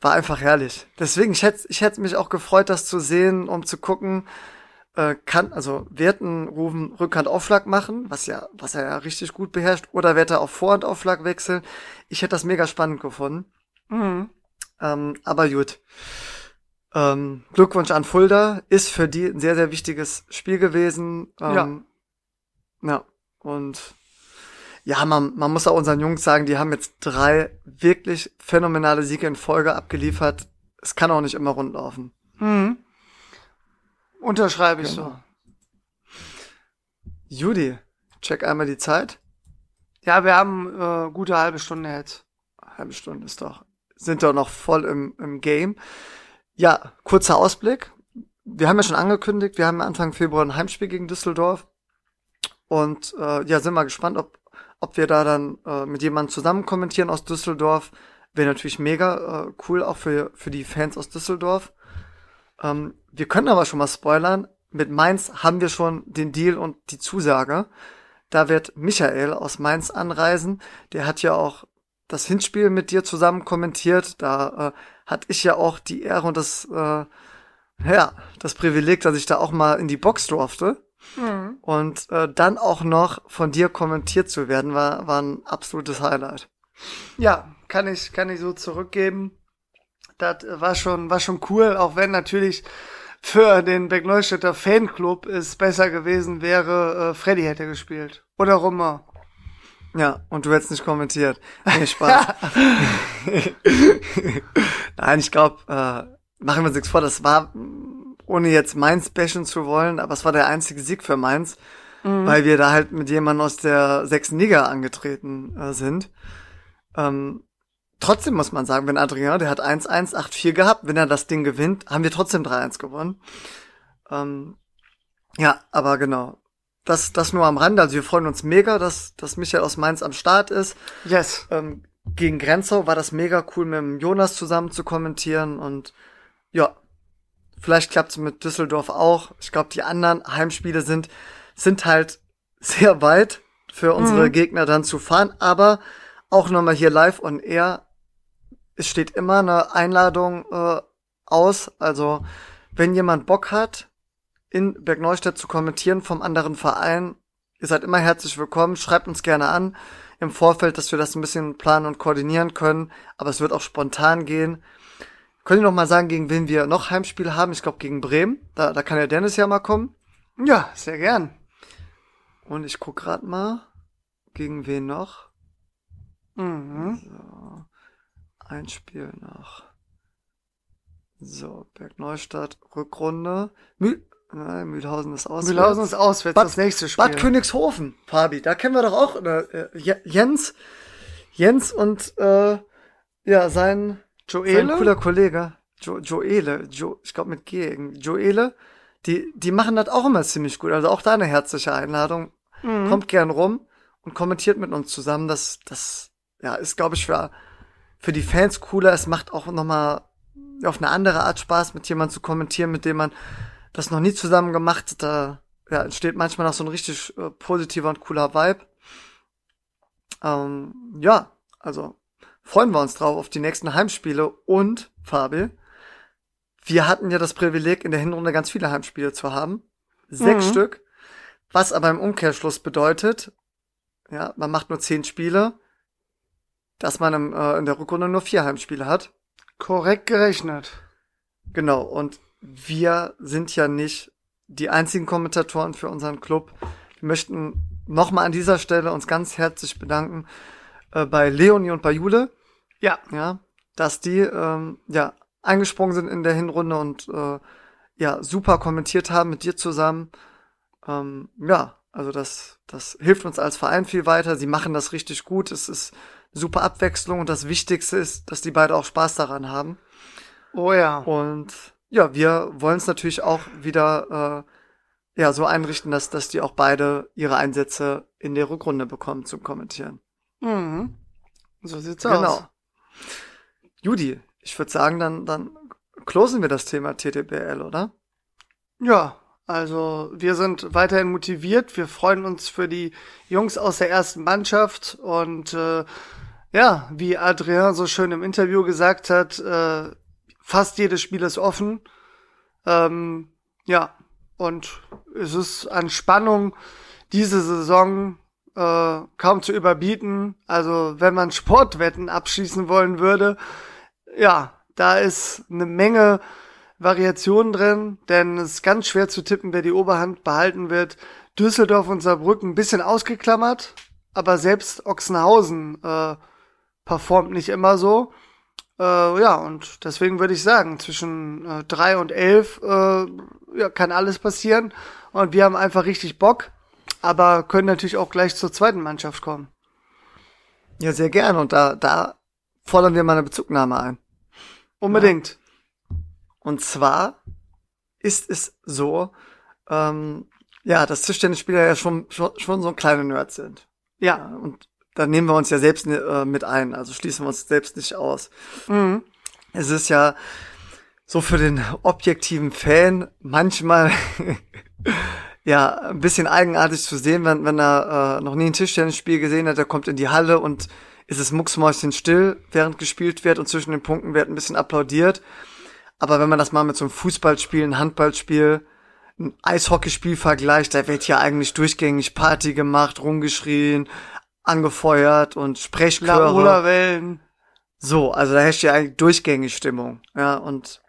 war einfach herrlich. Deswegen, ich hätte, ich hätte mich auch gefreut, das zu sehen, um zu gucken, äh, kann, also wird ein Rufen Rückhandaufschlag machen, was ja, was er ja richtig gut beherrscht, oder wird er auf Vorhandaufschlag wechseln? Ich hätte das mega spannend gefunden. Mhm. Ähm, aber gut. Ähm, Glückwunsch an Fulda. Ist für die ein sehr, sehr wichtiges Spiel gewesen. Ähm, ja. Und ja, man, man muss auch unseren Jungs sagen, die haben jetzt drei wirklich phänomenale Siege in Folge abgeliefert. Es kann auch nicht immer rund laufen. Mhm. Unterschreibe ich Genau. so. Judy, check einmal die Zeit. Ja, wir haben äh, gute halbe Stunde jetzt. Halbe Stunde ist doch. Sind doch noch voll im, im Game. Ja, kurzer Ausblick. Wir haben ja schon angekündigt, wir haben Anfang Februar ein Heimspiel gegen Düsseldorf. Und äh, ja, sind mal gespannt, ob, ob wir da dann äh, mit jemandem zusammen kommentieren aus Düsseldorf. Wäre natürlich mega äh, cool, auch für, für die Fans aus Düsseldorf. Ähm, wir können aber schon mal spoilern. Mit Mainz haben wir schon den Deal und die Zusage. Da wird Michael aus Mainz anreisen. Der hat ja auch das Hinspiel mit dir zusammen kommentiert. Da äh, hatte ich ja auch die Ehre und das, äh, ja, das Privileg, dass ich da auch mal in die Box durfte. Mhm. Und äh, dann auch noch von dir kommentiert zu werden, war, war ein absolutes Highlight. Ja, kann ich, kann ich so zurückgeben. Das war schon, war schon cool, auch wenn natürlich für den Bergneustädter Fanclub es besser gewesen wäre, äh, Freddy hätte gespielt. Oder Romain. Ja, und du hättest nicht kommentiert. Nee, Spaß. Nein, ich glaube, äh, machen wir uns nichts vor, das war, ohne jetzt Mainz bashen zu wollen, aber es war der einzige Sieg für Mainz, weil wir da halt mit jemandem aus der sechsten Liga angetreten äh, sind. Ähm, trotzdem muss man sagen, wenn Adrien, der hat 1-1, 8-4 gehabt, wenn er das Ding gewinnt, haben wir trotzdem 3-1 gewonnen. Ähm, ja, aber genau. Das, das nur am Rande. Also wir freuen uns mega, dass, dass Michael aus Mainz am Start ist. Yes. Ähm, gegen Grenzau war das mega cool, mit dem Jonas zusammen zu kommentieren und ja, vielleicht klappt's mit Düsseldorf auch. Ich glaube, die anderen Heimspiele sind, sind halt sehr weit für unsere Mhm. Gegner dann zu fahren, aber auch nochmal hier live on air. Es steht immer eine Einladung äh, aus. Also, wenn jemand Bock hat, in Bergneustadt zu kommentieren vom anderen Verein, ihr seid immer herzlich willkommen. Schreibt uns gerne an im Vorfeld, dass wir das ein bisschen planen und koordinieren können. Aber es wird auch spontan gehen. Könnt ihr noch mal sagen, gegen wen wir noch Heimspiele haben? Ich glaube gegen Bremen. Da, da kann der Dennis ja mal kommen. Ja, sehr gern. Und ich guck grad mal, gegen wen noch. Mhm. So, ein Spiel noch. So, Bergneustadt, Rückrunde. Mühl, nein, Mühlhausen ist aus. Mühlhausen ist auswärts, Bad- das nächste Spiel. Bad Königshofen, Fabi. Da kennen wir doch auch äh, Je- Jens. Jens und äh, ja, sein, sein Joele? cooler Kollege. Jo, Joele, jo, ich glaube mit G. Joele. Die, die machen das auch immer ziemlich gut. Also auch da eine herzliche Einladung. Mhm. Kommt gern rum und kommentiert mit uns zusammen. Das, das ja, ist, glaube ich, für, für die Fans cooler. Es macht auch nochmal auf eine andere Art Spaß, mit jemandem zu kommentieren, mit dem man das noch nie zusammen gemacht. Da ja, entsteht manchmal noch so ein richtig äh, positiver und cooler Vibe. Ähm, ja, also freuen wir uns drauf auf die nächsten Heimspiele und, Fabi, wir hatten ja das Privileg, in der Hinrunde ganz viele Heimspiele zu haben. Sechs Mhm. Stück. Was aber im Umkehrschluss bedeutet, ja, man macht nur zehn Spiele, dass man im, äh, in der Rückrunde nur vier Heimspiele hat. Korrekt gerechnet. Genau, und wir sind ja nicht die einzigen Kommentatoren für unseren Club. Wir möchten nochmal an dieser Stelle uns ganz herzlich bedanken äh, bei Leonie und bei Jule, Ja. ja, dass die ähm, ja eingesprungen sind in der Hinrunde und äh, ja super kommentiert haben mit dir zusammen. Ähm, ja, also das das hilft uns als Verein viel weiter. Sie machen das richtig gut. Es ist super Abwechslung und das Wichtigste ist, dass die beide auch Spaß daran haben. Oh ja. Und ja, wir wollen es natürlich auch wieder äh, ja so einrichten, dass dass die auch beide ihre Einsätze in der Rückrunde bekommen zum Kommentieren. Mhm. So sieht's Genau. aus. Judy, ich würde sagen, dann, dann closen wir das Thema TTBL, oder? Ja, Also wir sind weiterhin motiviert. Wir freuen uns für die Jungs aus der ersten Mannschaft und äh, ja, wie Adrien so schön im Interview gesagt hat, äh, fast jedes Spiel ist offen. Ähm, ja, und es ist an Spannung diese Saison äh, kaum zu überbieten. Also wenn man Sportwetten abschließen wollen würde, ja, da ist eine Menge Variation drin, denn es ist ganz schwer zu tippen, wer die Oberhand behalten wird. Düsseldorf und Saarbrücken ein bisschen ausgeklammert, aber selbst Ochsenhausen äh, performt nicht immer so. Äh, ja, und deswegen würde ich sagen, zwischen äh, drei und elf äh, ja, kann alles passieren. Und wir haben einfach richtig Bock, aber können natürlich auch gleich zur zweiten Mannschaft kommen. Ja, sehr gerne. Und da, da fordern wir mal eine Bezugnahme ein. Unbedingt. Ja. Und zwar ist es so, ähm, ja, dass Tischtennisspieler ja schon, schon, schon so ein kleiner Nerd sind. Ja. ja. Und da nehmen wir uns ja selbst äh, mit ein, also schließen wir uns selbst nicht aus. Mhm. Es ist ja so für den objektiven Fan manchmal ja ein bisschen eigenartig zu sehen, wenn, wenn er äh, noch nie ein Tischtennisspiel gesehen hat, er kommt in die Halle und ist es mucksmäuschen still, während gespielt wird und zwischen den Punkten wird ein bisschen applaudiert. Aber wenn man das mal mit so einem Fußballspiel, ein Handballspiel, ein Eishockeyspiel vergleicht, da wird ja eigentlich durchgängig Party gemacht, rumgeschrien, angefeuert und Sprechchöre. Wellen. So, also da herrscht ja eigentlich durchgängig Stimmung. Ja, und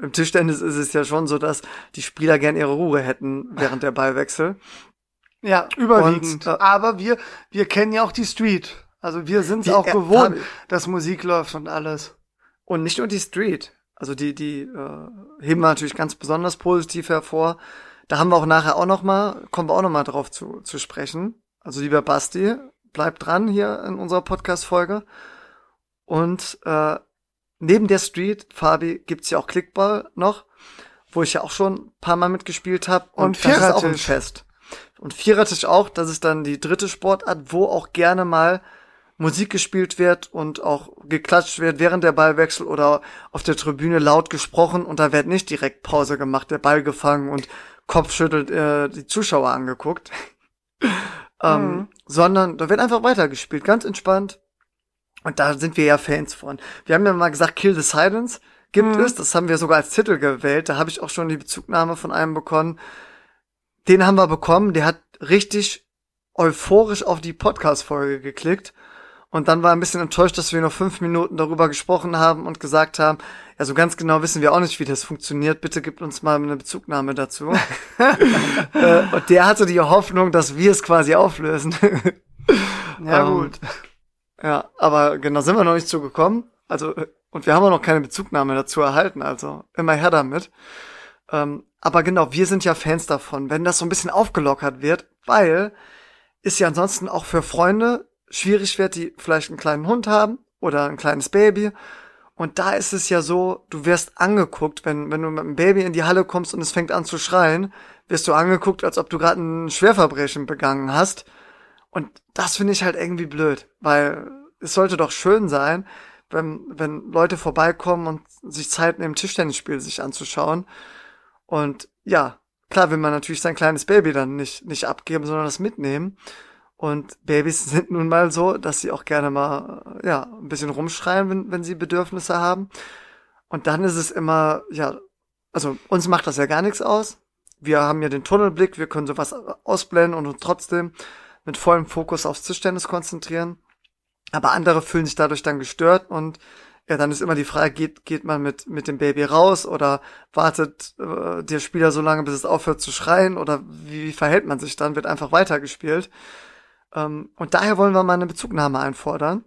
im Tischtennis ist es ja schon so, dass die Spieler gern ihre Ruhe hätten während der Ballwechsel. Ja, überwiegend. Und, äh, Aber wir, wir kennen ja auch die Street. Also wir sind es auch gewohnt, dass Musik läuft und alles. Und nicht nur die Street. Also die, die äh, heben wir natürlich ganz besonders positiv hervor. Da haben wir auch nachher auch noch mal, kommen wir auch noch mal drauf zu, zu sprechen. Also lieber Basti, bleib dran hier in unserer Podcast-Folge. Und äh, neben der Street, Fabi, gibt's ja auch Clickball noch, wo ich ja auch schon ein paar Mal mitgespielt habe. Und, und Vierertisch. Das ist auch ein Fest. Und Vierertisch auch, das ist dann die dritte Sportart, wo auch gerne mal Musik gespielt wird und auch geklatscht wird während der Ballwechsel oder auf der Tribüne laut gesprochen und da wird nicht direkt Pause gemacht, der Ball gefangen und Kopfschüttelt äh, die Zuschauer angeguckt. Ähm, mhm. Sondern da wird einfach weitergespielt, ganz entspannt. Und da sind wir ja Fans von. Wir haben ja mal gesagt, Kill the Silence gibt mhm. es. Das haben wir sogar als Titel gewählt. Da habe ich auch schon die Bezugnahme von einem bekommen. Den haben wir bekommen. Der hat richtig euphorisch auf die Podcast-Folge geklickt. Und dann war ein bisschen enttäuscht, dass wir nur fünf Minuten darüber gesprochen haben und gesagt haben, ja, so ganz genau wissen wir auch nicht, wie das funktioniert. Bitte gibt uns mal eine Bezugnahme dazu. Äh, und der hatte die Hoffnung, dass wir es quasi auflösen. ja, ähm, gut. Ja, aber genau sind wir noch nicht zugekommen. Also, und wir haben auch noch keine Bezugnahme dazu erhalten, also immer her damit. Ähm, aber genau, wir sind ja Fans davon, wenn das so ein bisschen aufgelockert wird, weil ist ja ansonsten auch für Freunde schwierig wird, die vielleicht einen kleinen Hund haben oder ein kleines Baby. Und da ist es ja so, du wirst angeguckt, wenn, wenn du mit einem Baby in die Halle kommst und es fängt an zu schreien, wirst du angeguckt, als ob du gerade ein Schwerverbrechen begangen hast. Und das finde ich halt irgendwie blöd, weil es sollte doch schön sein, wenn, wenn Leute vorbeikommen und sich Zeit nehmen, Tischtennisspiel sich anzuschauen. Und ja, klar will man natürlich sein kleines Baby dann nicht, nicht abgeben, sondern das mitnehmen. Und Babys sind nun mal so, dass sie auch gerne mal, ja, ein bisschen rumschreien, wenn, wenn sie Bedürfnisse haben. Und dann ist es immer, ja, also uns macht das ja gar nichts aus. Wir haben ja den Tunnelblick, wir können sowas ausblenden und uns trotzdem mit vollem Fokus aufs Tischtennis konzentrieren. Aber andere fühlen sich dadurch dann gestört und ja, dann ist immer die Frage, geht, geht man mit, mit dem Baby raus oder wartet äh, der Spieler so lange, bis es aufhört zu schreien oder wie, wie verhält man sich dann? Wird einfach weitergespielt. Ähm, und daher wollen wir mal eine Bezugnahme einfordern.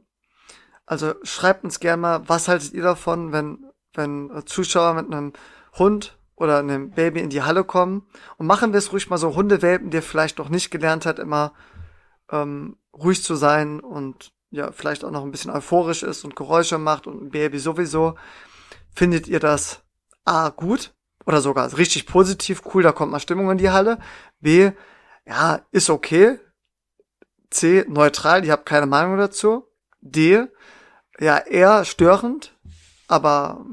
Also schreibt uns gerne mal, was haltet ihr davon, wenn, wenn Zuschauer mit einem Hund oder einem Baby in die Halle kommen und machen wir es ruhig mal so Hundewelpen, der vielleicht noch nicht gelernt hat, immer ähm, ruhig zu sein und ja, vielleicht auch noch ein bisschen euphorisch ist und Geräusche macht und ein Baby sowieso. Findet ihr das A gut oder sogar richtig positiv, cool, da kommt mal Stimmung in die Halle. B, ja, ist okay, C, neutral, ich habe keine Meinung dazu. D, ja, eher störend, aber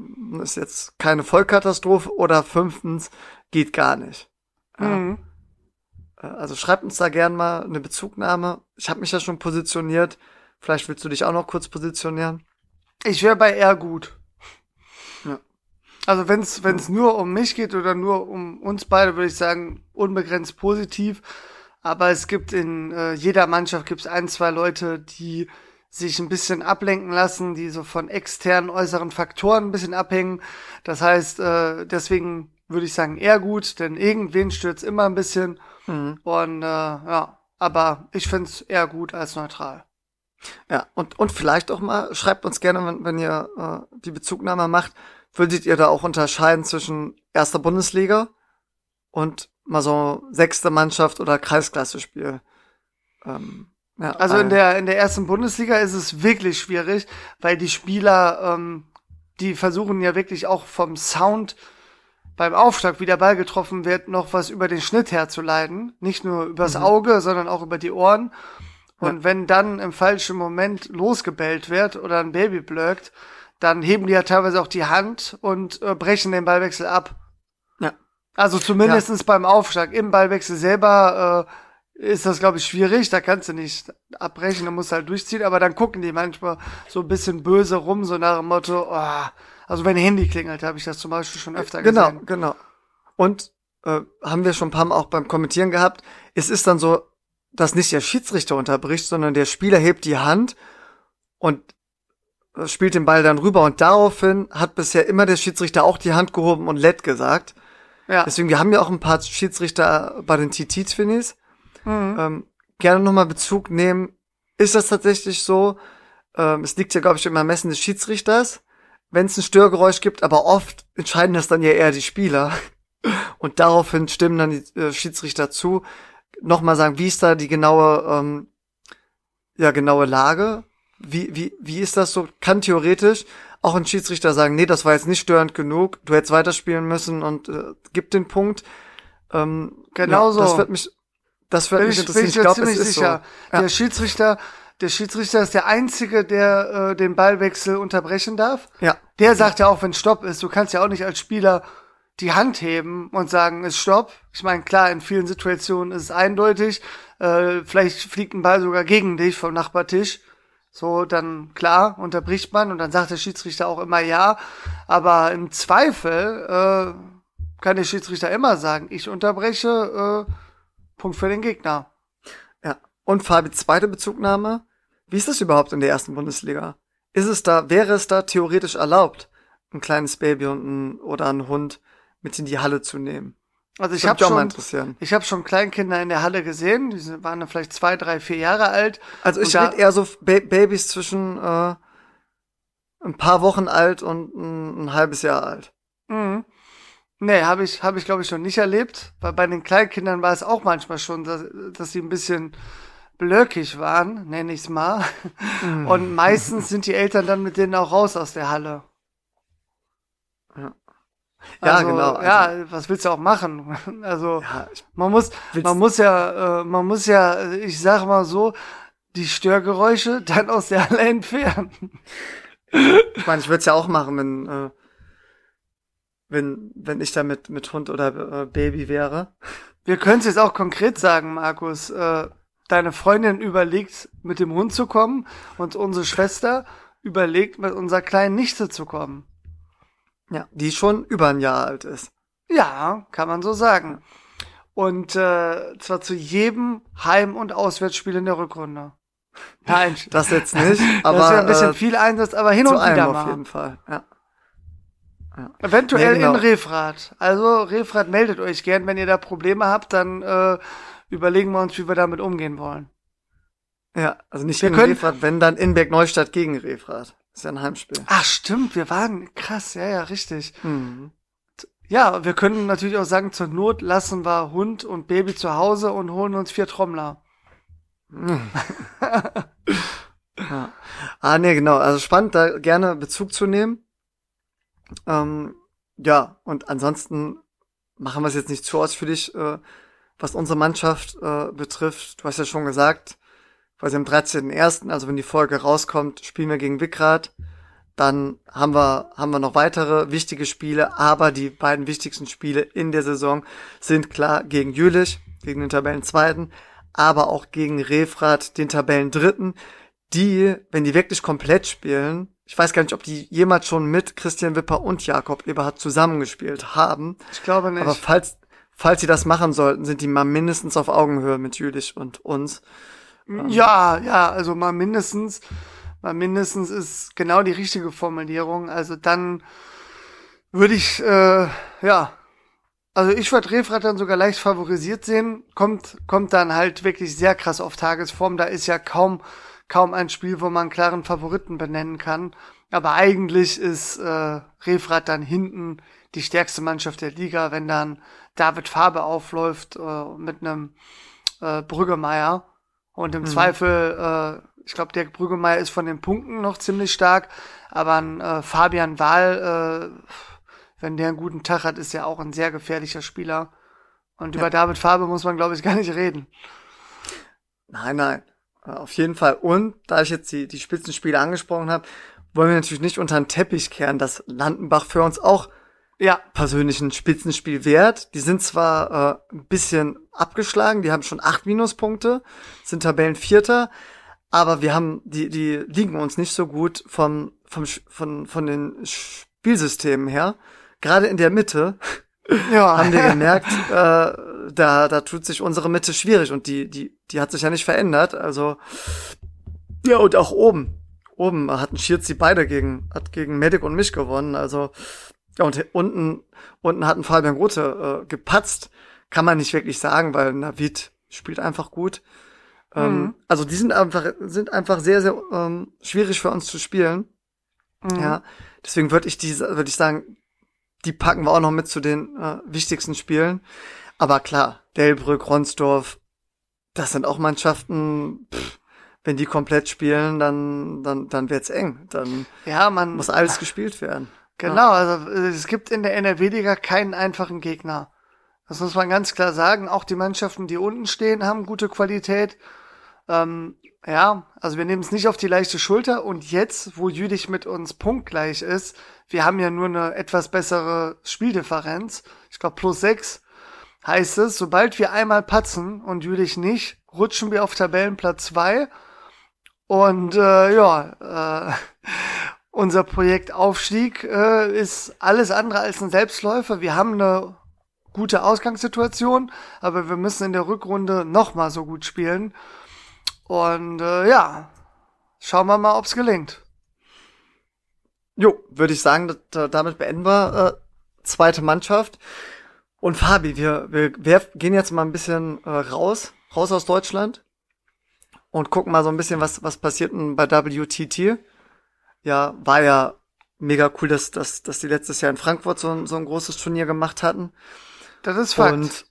ist jetzt keine Vollkatastrophe. Oder fünftens, geht gar nicht. Mhm. Äh, also schreibt uns da gern mal eine Bezugnahme. Ich habe mich ja schon positioniert. Vielleicht willst du dich auch noch kurz positionieren. Ich wäre bei eher gut. Ja. Also wenn es wenn es nur um mich geht oder nur um uns beide, würde ich sagen unbegrenzt positiv. Aber es gibt in äh, jeder Mannschaft gibt es ein zwei Leute, die sich ein bisschen ablenken lassen, die so von externen äußeren Faktoren ein bisschen abhängen. Das heißt, äh, deswegen würde ich sagen eher gut, denn irgendwen stürzt immer ein bisschen. Mhm. Und äh, ja, aber ich finde es eher gut als neutral. Ja, und, und vielleicht auch mal, schreibt uns gerne, wenn, wenn ihr äh, die Bezugnahme macht, würdet ihr da auch unterscheiden zwischen erster Bundesliga und mal so sechste Mannschaft oder Kreisklasse-Spiel? Ähm, ja, also in der, in der ersten Bundesliga ist es wirklich schwierig, weil die Spieler, ähm, die versuchen ja wirklich auch vom Sound beim Aufschlag, wie der Ball getroffen wird, noch was über den Schnitt herzuleiten. Nicht nur übers mhm. Auge, sondern auch über die Ohren. Und ja. wenn dann im falschen Moment losgebellt wird oder ein Baby blöckt, dann heben die ja teilweise auch die Hand und äh, brechen den Ballwechsel ab. Also zumindestens ja. beim Aufschlag. Im Ballwechsel selber äh, ist das, glaube ich, schwierig. Da kannst du nicht abbrechen, da musst du halt durchziehen. Aber dann gucken die manchmal so ein bisschen böse rum, so nach dem Motto, oh, also wenn Handy klingelt, habe ich das zum Beispiel schon öfter genau, gesehen. Genau, genau. Und äh, haben wir schon ein paar Mal auch beim Kommentieren gehabt. Es ist dann so, dass nicht der Schiedsrichter unterbricht, sondern der Spieler hebt die Hand und spielt den Ball dann rüber. Und daraufhin hat bisher immer der Schiedsrichter auch die Hand gehoben und let gesagt. Ja. Deswegen, wir haben ja auch ein paar Schiedsrichter bei den TT-Twinnies mhm. ähm, gerne nochmal Bezug nehmen. Ist das tatsächlich so? Ähm, es liegt ja, glaube ich, im Ermessen des Schiedsrichters, wenn es ein Störgeräusch gibt, aber oft entscheiden das dann ja eher die Spieler. Und daraufhin stimmen dann die äh, Schiedsrichter zu. Nochmal sagen, wie ist da die genaue, ähm, ja, genaue Lage? Wie, wie, wie ist das so? Kann theoretisch auch ein Schiedsrichter sagen, nee, das war jetzt nicht störend genug, du hättest weiterspielen müssen und äh, gibt den Punkt. Ähm, genau ja, so. Das wird mich, das wird mich interessieren. Ich, ich glaube, es ist sicher. so. Ja. Der Schiedsrichter, der Schiedsrichter ist der einzige, der äh, den Ballwechsel unterbrechen darf. Ja. Der sagt ja auch, wenn Stopp ist. Du kannst ja auch nicht als Spieler die Hand heben und sagen, ist Stopp. Ich meine, klar, in vielen Situationen ist es eindeutig. Äh, vielleicht fliegt ein Ball sogar gegen dich vom Nachbartisch. So, dann klar, unterbricht man und dann sagt der Schiedsrichter auch immer ja. Aber im Zweifel äh, kann der Schiedsrichter immer sagen, ich unterbreche. Äh, Punkt für den Gegner. Ja. Und Fabi, zweite Bezugnahme. Wie ist das überhaupt in der ersten Bundesliga? Ist es da, wäre es da theoretisch erlaubt, ein kleines Baby und ein, oder einen Hund mit in die Halle zu nehmen? Also ich habe schon, ich habe schon Kleinkinder in der Halle gesehen, die waren dann vielleicht zwei, drei, vier Jahre alt. Also ich rede eher so ba Babys zwischen äh, ein paar Wochen alt und ein, ein halbes Jahr alt. Mhm. Nee, habe ich, hab ich glaube ich noch nicht erlebt. Weil bei den Kleinkindern war es auch manchmal schon, dass, dass sie ein bisschen blöckig waren, nenne ich's mal. Mm. Und meistens sind die Eltern dann mit denen auch raus aus der Halle. Ja. Ja, also, genau. Also, ja, was willst du auch machen? Also ja, man muss, man muss ja, äh, man muss ja, ich sag mal so, die Störgeräusche dann aus der Halle entfernen. Ich meine, ich würde es ja auch machen, wenn äh, wenn, wenn ich da mit, mit Hund oder äh, Baby wäre. Wir können es jetzt auch konkret sagen, Markus. Äh, deine Freundin überlegt, mit dem Hund zu kommen und unsere Schwester überlegt, mit unserer kleinen Nichte zu kommen. Ja, die schon über ein Jahr alt ist. Ja, kann man so sagen. Und äh, zwar zu jedem Heim- und Auswärtsspiel in der Rückrunde. Nein, das jetzt nicht, aber das wäre ein bisschen äh, viel Einsatz, aber hin und wieder mal. auf jeden Fall. Ja. Ja. Eventuell nee, genau. in Refrat. Also Refrat meldet euch gern, wenn ihr da Probleme habt, dann äh, überlegen wir uns, wie wir damit umgehen wollen. Ja, also nicht wir gegen können, Refrat, wenn dann Inberg Neustadt gegen Refrat. Ist ja ein Heimspiel. Ach stimmt, wir waren krass, ja, ja, richtig. Mhm. Ja, wir können natürlich auch sagen, zur Not lassen wir Hund und Baby zu Hause und holen uns vier Trommler. ja. Ah, nee, genau. Also spannend, da gerne Bezug zu nehmen. Ähm, ja, und ansonsten machen wir es jetzt nicht zu ausführlich, äh, was unsere Mannschaft äh, betrifft. Du hast ja schon gesagt, quasi am 13.01., also wenn die Folge rauskommt, spielen wir gegen Wickrad. dann haben wir, haben wir noch weitere wichtige Spiele, aber die beiden wichtigsten Spiele in der Saison sind klar gegen Jülich, gegen den Tabellenzweiten, aber auch gegen Refrat, den Tabellendritten, die, wenn die wirklich komplett spielen, ich weiß gar nicht, ob die jemals schon mit Christian Wipper und Jakob Eberhardt zusammengespielt haben. Ich glaube nicht. Aber falls, falls sie das machen sollten, sind die mal mindestens auf Augenhöhe mit Jülich und uns. Ja, ja, also mal mindestens. Mal mindestens ist genau die richtige Formulierung. Also dann würde ich, äh, ja, also ich würde Refrat dann sogar leicht favorisiert sehen. Kommt, kommt dann halt wirklich sehr krass auf Tagesform. Da ist ja kaum, kaum ein Spiel, wo man klaren Favoriten benennen kann. Aber eigentlich ist äh, Refrat dann hinten die stärkste Mannschaft der Liga, wenn dann David Farbe aufläuft äh, mit einem äh, Brüggemeier. Und im mhm. Zweifel äh, ich glaube, der Brüggemeier ist von den Punkten noch ziemlich stark, aber ein äh, Fabian Wahl, äh, wenn der einen guten Tag hat, ist ja auch ein sehr gefährlicher Spieler. Und ja. über David Farbe muss man, glaube ich, gar nicht reden. Nein, nein. Auf jeden Fall. Und da ich jetzt die, die Spitzenspiele angesprochen habe, wollen wir natürlich nicht unter den Teppich kehren, dass Landenbach für uns auch ja. persönlich ein Spitzenspiel wert. Die sind zwar äh, ein bisschen abgeschlagen, die haben schon acht Minuspunkte, sind Tabellenvierter, aber wir haben, die, die liegen uns nicht so gut vom, vom, von, von den Spielsystemen her. Gerade in der Mitte ja. haben wir gemerkt, äh, da, da tut sich unsere Mitte schwierig und die, die, die hat sich ja nicht verändert. Also, ja, und auch oben. Oben hatten Schierzi beide gegen, hat gegen Medic und mich gewonnen. Also, ja, und unten, unten hatten Fabian Grote äh, gepatzt. Kann man nicht wirklich sagen, weil Navid spielt einfach gut. Ähm, mhm. Also die sind einfach, sind einfach sehr, sehr ähm, schwierig für uns zu spielen. Mhm. Ja, deswegen würde ich die, würde ich sagen, die packen wir auch noch mit zu den äh, wichtigsten Spielen. Aber klar, Delbrück, Ronsdorf, das sind auch Mannschaften, pff, wenn die komplett spielen, dann, dann, dann wird's eng. Dann ja, man, muss alles gespielt werden. Genau, also es gibt in der NRW-Liga keinen einfachen Gegner. Das muss man ganz klar sagen. Auch die Mannschaften, die unten stehen, haben gute Qualität. Ähm, ja, also wir nehmen es nicht auf die leichte Schulter und jetzt, wo Jülich mit uns punktgleich ist, wir haben ja nur eine etwas bessere Spieldifferenz, ich glaube plus sechs, heißt es, sobald wir einmal patzen und Jülich nicht, rutschen wir auf Tabellenplatz zwei und äh, ja, äh, unser Projekt Aufstieg äh, ist alles andere als ein Selbstläufer. Wir haben eine gute Ausgangssituation, aber wir müssen in der Rückrunde noch mal so gut spielen. Und äh, ja, schauen wir mal, ob's gelingt. Jo, würde ich sagen, damit beenden wir äh, zweite Mannschaft. Und Fabi, wir, wir, wir gehen jetzt mal ein bisschen äh, raus, raus aus Deutschland und gucken mal so ein bisschen, was, was passiert denn bei WTT. Ja, war ja mega cool, dass, dass, dass die letztes Jahr in Frankfurt so, so ein großes Turnier gemacht hatten. Das ist Fakt. Und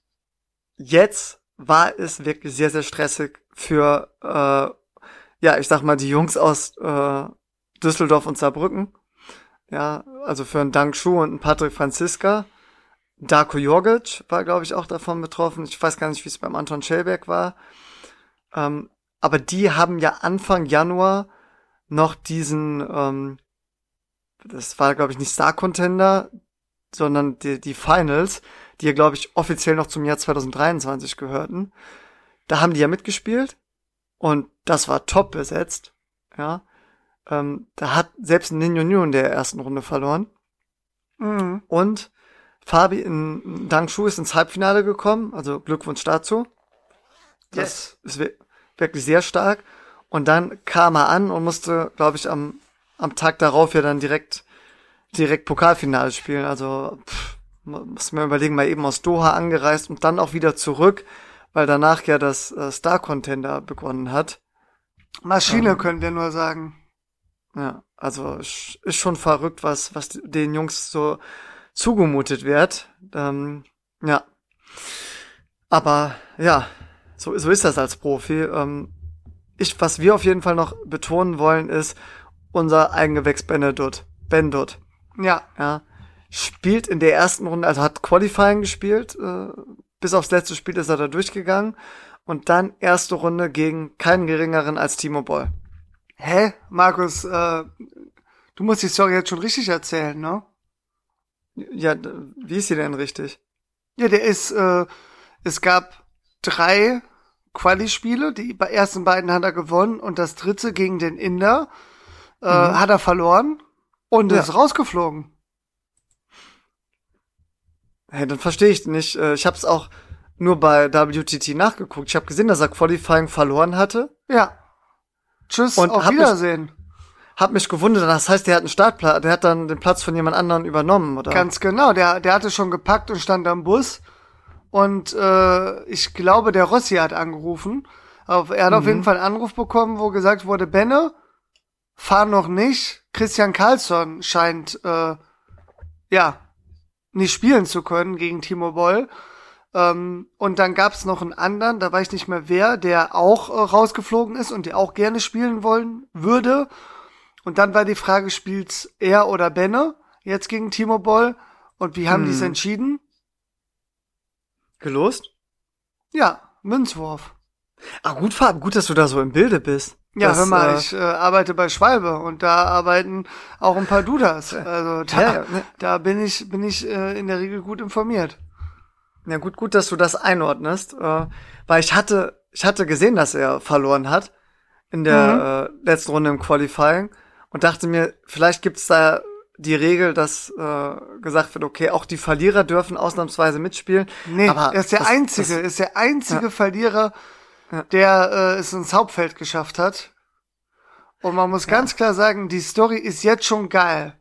jetzt war es wirklich sehr, sehr stressig für, äh, ja, ich sag mal, die Jungs aus äh, Düsseldorf und Saarbrücken. Ja, also für einen Dank Schuh und einen Patrick Franziska. Darko Jorgic war, glaube ich, auch davon betroffen. Ich weiß gar nicht, wie es beim Anton Schellberg war. Ähm, aber die haben ja Anfang Januar noch diesen, ähm, das war, glaube ich, nicht Star Contender, sondern die, die Finals, die ja, glaube ich, offiziell noch zum Jahr 2023 gehörten. Da haben die ja mitgespielt und das war top besetzt. Ja, ähm, da hat selbst Ninho New in der ersten Runde verloren. Mhm. Und Fabi in Dangshu ist ins Halbfinale gekommen, also Glückwunsch dazu. Das yes. ist wirklich sehr stark. Und dann kam er an und musste, glaube ich, am, am Tag darauf ja dann direkt, direkt Pokalfinale spielen. Also, pff, muss mir überlegen, mal eben aus Doha angereist und dann auch wieder zurück, weil danach ja das äh, Star Contender begonnen hat. Maschine ähm, können wir nur sagen. Ja, also ist schon verrückt, was was den Jungs so zugemutet wird. Ähm, ja, aber ja, so so ist das als Profi. Ähm, ich, was wir auf jeden Fall noch betonen wollen, ist unser Eigengewächs Benedut. Bendut. Ja. Ja spielt in der ersten Runde, also hat Qualifying gespielt, äh, bis aufs letzte Spiel ist er da durchgegangen und dann erste Runde gegen keinen geringeren als Timo Boll. Hä, Markus, äh, Du musst die Story jetzt schon richtig erzählen, ne? Ja, wie ist sie denn richtig? Ja, der ist, äh, es gab drei Quali-Spiele, die bei ersten beiden hat er gewonnen und das dritte gegen den Inder äh, hat er verloren und Ja. ist rausgeflogen. Hey, dann verstehe ich nicht. Äh, Ich habe es auch nur bei WTT nachgeguckt. Ich habe gesehen, dass er Qualifying verloren hatte. Ja. Tschüss, Und auf hab mich- Wiedersehen. Hab mich gewundert. Das heißt, der hat einen Startplatz. Der hat dann den Platz von jemand anderen übernommen, oder? Ganz genau, der, der hatte schon gepackt und stand am Bus. Und äh, ich glaube, der Rossi hat angerufen. Auf, er hat auf jeden Fall einen Anruf bekommen, wo gesagt wurde, Benne, fahr noch nicht. Christian Karlsson scheint äh, ja nicht spielen zu können gegen Timo Boll. Ähm, und dann gab's noch einen anderen, da weiß ich nicht mehr wer, der auch äh, rausgeflogen ist und der auch gerne spielen wollen würde. Und dann war die Frage, spielt er oder Benne jetzt gegen Timo Boll? Und wie haben die es Hm. entschieden? Gelost? Ja, Münzwurf. Ah, gut, Fab, gut, dass du da so im Bilde bist. Ja, Das, hör mal, äh, ich äh, arbeite bei Schwalbe und da arbeiten auch ein paar Dudas. Also da, Ja, ja, ne. da bin ich, bin ich äh, in der Regel gut informiert. Ja, gut, gut, dass du das einordnest, äh, weil ich hatte, ich hatte gesehen, dass er verloren hat in der äh, letzten Runde im Qualifying und dachte mir, vielleicht gibt's da die Regel, dass äh, gesagt wird, okay, auch die Verlierer dürfen ausnahmsweise mitspielen. Nee, aber er ist der das- einzige, das- ist der einzige Ja. Verlierer, Ja. der äh, es ins Hauptfeld geschafft hat. Und man muss ganz klar sagen, die Story ist jetzt schon geil,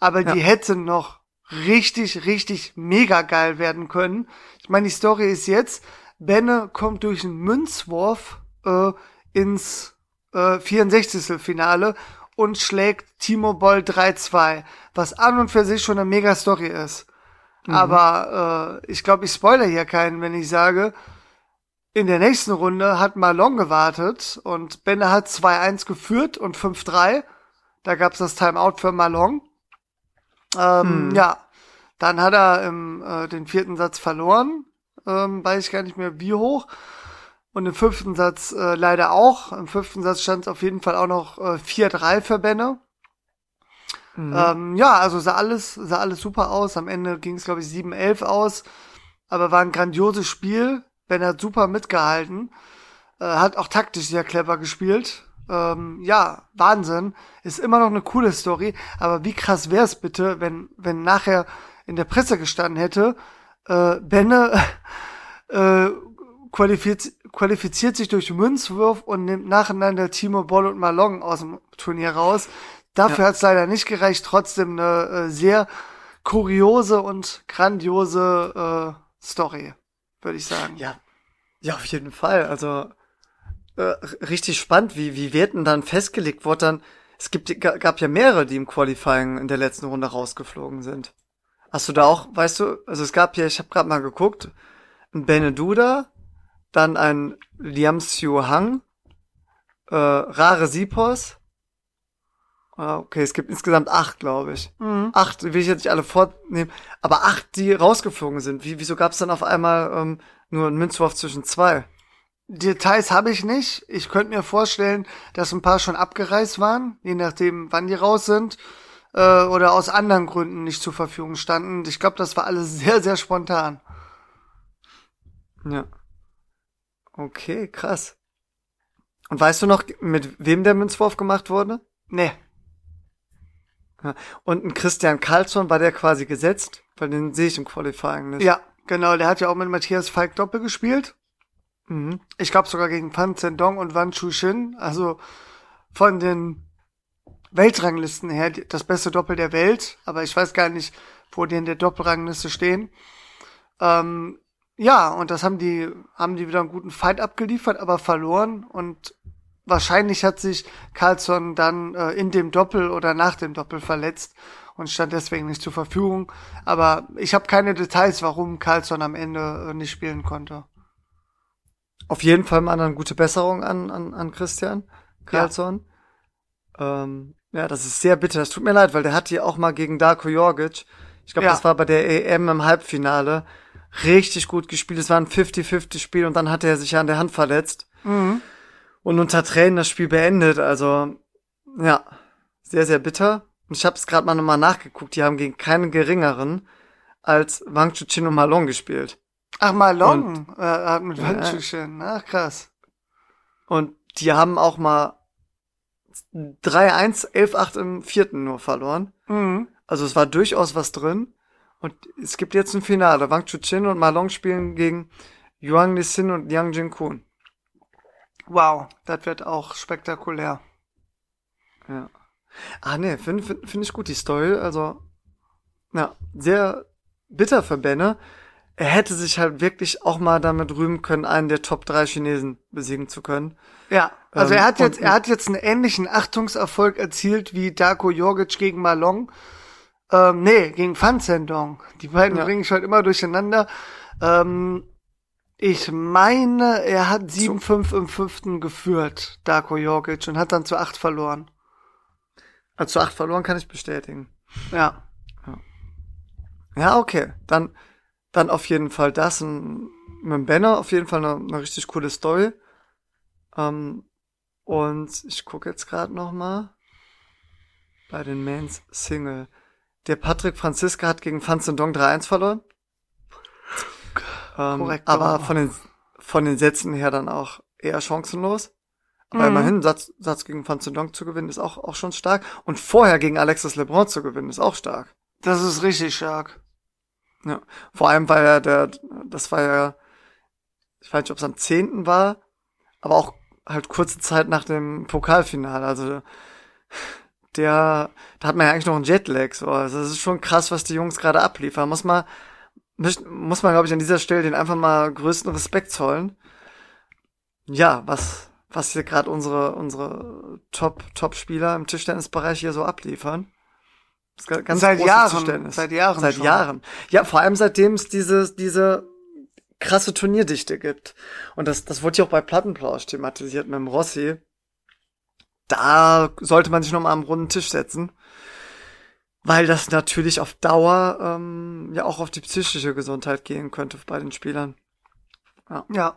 aber die Ja. hätte noch richtig, richtig mega geil werden können. Ich meine, die Story ist jetzt, Benne kommt durch einen Münzwurf äh, ins äh, 64. Finale und schlägt Timo Boll 3-2, was an und für sich schon eine mega Story ist. Aber äh, ich glaube, ich spoiler hier keinen, wenn ich sage, in der nächsten Runde hat Malon gewartet und Benne hat 2-1 geführt und 5-3. Da gab's das Timeout für Malon. Ähm, Hm. Ja, dann hat er im, äh, den vierten Satz verloren. Ähm, weiß ich gar nicht mehr wie hoch. Und im fünften Satz äh, leider auch. Im fünften Satz stand es auf jeden Fall auch noch äh, 4-3 für Benne. Mhm. Ähm, ja, also sah alles, sah alles super aus. Am Ende ging es, glaube ich, 7-11 aus. Aber war ein grandioses Spiel. Ben hat super mitgehalten. Äh, hat auch taktisch sehr clever gespielt. Ähm, ja, Wahnsinn. Ist immer noch eine coole Story. Aber wie krass wär's bitte, wenn, wenn nachher in der Presse gestanden hätte, äh, Benne äh, qualifiziert, qualifiziert sich durch Münzwurf und nimmt nacheinander Timo Boll und Malong aus dem Turnier raus. Dafür hat's leider nicht gereicht. Trotzdem eine äh, sehr kuriose und grandiose äh, Story, würde ich sagen. Ja, ja, auf jeden Fall. Also äh, richtig spannend, wie wie wird denn dann festgelegt wurde dann. Es gibt ga- gab ja mehrere, die im Qualifying in der letzten Runde rausgeflogen sind. Hast du da auch, weißt du, also es gab ja, ich habe gerade mal geguckt, ein Beneduda, dann ein Liam Siu Hang, äh, Rare Sipos. Ah, Okay, es gibt insgesamt acht, glaube ich. Mhm. Acht, will ich jetzt nicht alle vornehmen, aber acht, die rausgeflogen sind. Wie, wieso gab es dann auf einmal ähm, nur einen Münzwurf zwischen zwei? Details habe ich nicht. Ich könnte mir vorstellen, dass ein paar schon abgereist waren, je nachdem, wann die raus sind, äh, oder aus anderen Gründen nicht zur Verfügung standen. Ich glaube, das war alles sehr, sehr spontan. Ja. Okay, krass. Und weißt du noch, mit wem der Münzwurf gemacht wurde? Nee. Und ein Christian Karlsson war der quasi gesetzt, weil den sehe ich im Qualifying nicht. Ja, genau. Der hat ja auch mit Matthias Falk Doppel gespielt. Mhm. Ich glaube sogar gegen Fan Zhendong und Wan Chushin. Also von den Weltranglisten her das beste Doppel der Welt. Aber ich weiß gar nicht, wo die in der Doppelrangliste stehen. Ähm, ja, und das haben die, haben die wieder einen guten Fight abgeliefert, aber verloren. Und wahrscheinlich hat sich Carlsson dann äh, in dem Doppel oder nach dem Doppel verletzt und stand deswegen nicht zur Verfügung. Aber ich habe keine Details, warum Carlsson am Ende äh, nicht spielen konnte. Auf jeden Fall mal eine gute Besserung an, an, an Christian Karlsson. Ja. Ähm, ja, das ist sehr bitter. Es tut mir leid, weil der hat hier auch mal gegen Darko Jorgic, ich glaube, Ja. das war bei der EM im Halbfinale, richtig gut gespielt. Es war ein 50-50-Spiel und dann hat er sich ja an der Hand verletzt. Mhm. und unter Tränen das Spiel beendet. Also, ja, sehr, sehr bitter. Und ich habe es gerade mal nochmal nachgeguckt. Die haben gegen keinen geringeren als Wang Chuchin und Malong gespielt. Ach, Malong äh, hat mit Wang Chuchin. Ach, krass. Und die haben auch mal 3-1, 11-8 im vierten nur verloren. Mhm. Also es war durchaus was drin. Und es gibt jetzt ein Finale. Wang Chuchin und Malong spielen gegen Yuang Lissin und Yang Jinkun. Wow, das wird auch spektakulär. Ja. Ah nee, finde find, find ich gut die Story. Also, ja, sehr bitter für Benne. Er hätte sich halt wirklich auch mal damit rühmen können, einen der Top 3 Chinesen besiegen zu können. Ja, also Ähm, er hat jetzt, er hat jetzt einen ähnlichen Achtungserfolg erzielt wie Darko Jorgic gegen Malong. Ähm, nee, gegen Fan Zhendong. Die beiden Ja. bringe ich heute immer durcheinander. Ähm, ich meine, er hat 7-5 im fünften geführt, Darko Jorgic, und hat dann zu 8 verloren. Also zu 8 verloren kann ich bestätigen. Ja. Ja, okay. Dann, dann auf jeden Fall das. Ein, mit dem Banner auf jeden Fall eine, eine richtig coole Story. Ähm, und ich gucke jetzt gerade noch mal bei den Mans Single. Der Patrick Franziska hat gegen Fan Dong 3-1 verloren. Ähm, Korrekt, aber von den, von den Sätzen her dann auch eher chancenlos. Aber Mhm. immerhin, Satz, Satz gegen Fan Dong zu gewinnen ist auch, auch schon stark. Und vorher gegen Alexis LeBron zu gewinnen ist auch stark. Das ist richtig stark. Ja, vor allem, weil er der, das war ja, ich weiß nicht, ob es am 10. war, aber auch halt kurze Zeit nach dem Pokalfinale. Also der, da hat man ja eigentlich noch einen Jetlag. So. Also das ist schon krass, was die Jungs gerade abliefern. Muss man, muss man, glaube ich, an dieser Stelle den einfach mal größten Respekt zollen. Ja, was, was hier gerade unsere, unsere Top, Top-Spieler im Tischtennisbereich hier so abliefern. Ganz Seit Jahren, seit Jahren Seit schon. Jahren. Ja, vor allem seitdem es diese, diese krasse Turnierdichte gibt. Und das, das wurde ja auch bei Plattenplausch thematisiert mit dem Rossi. Da sollte man sich nochmal am runden Tisch setzen. Weil das natürlich auf Dauer ähm, ja auch auf die psychische Gesundheit gehen könnte bei den Spielern. Ja.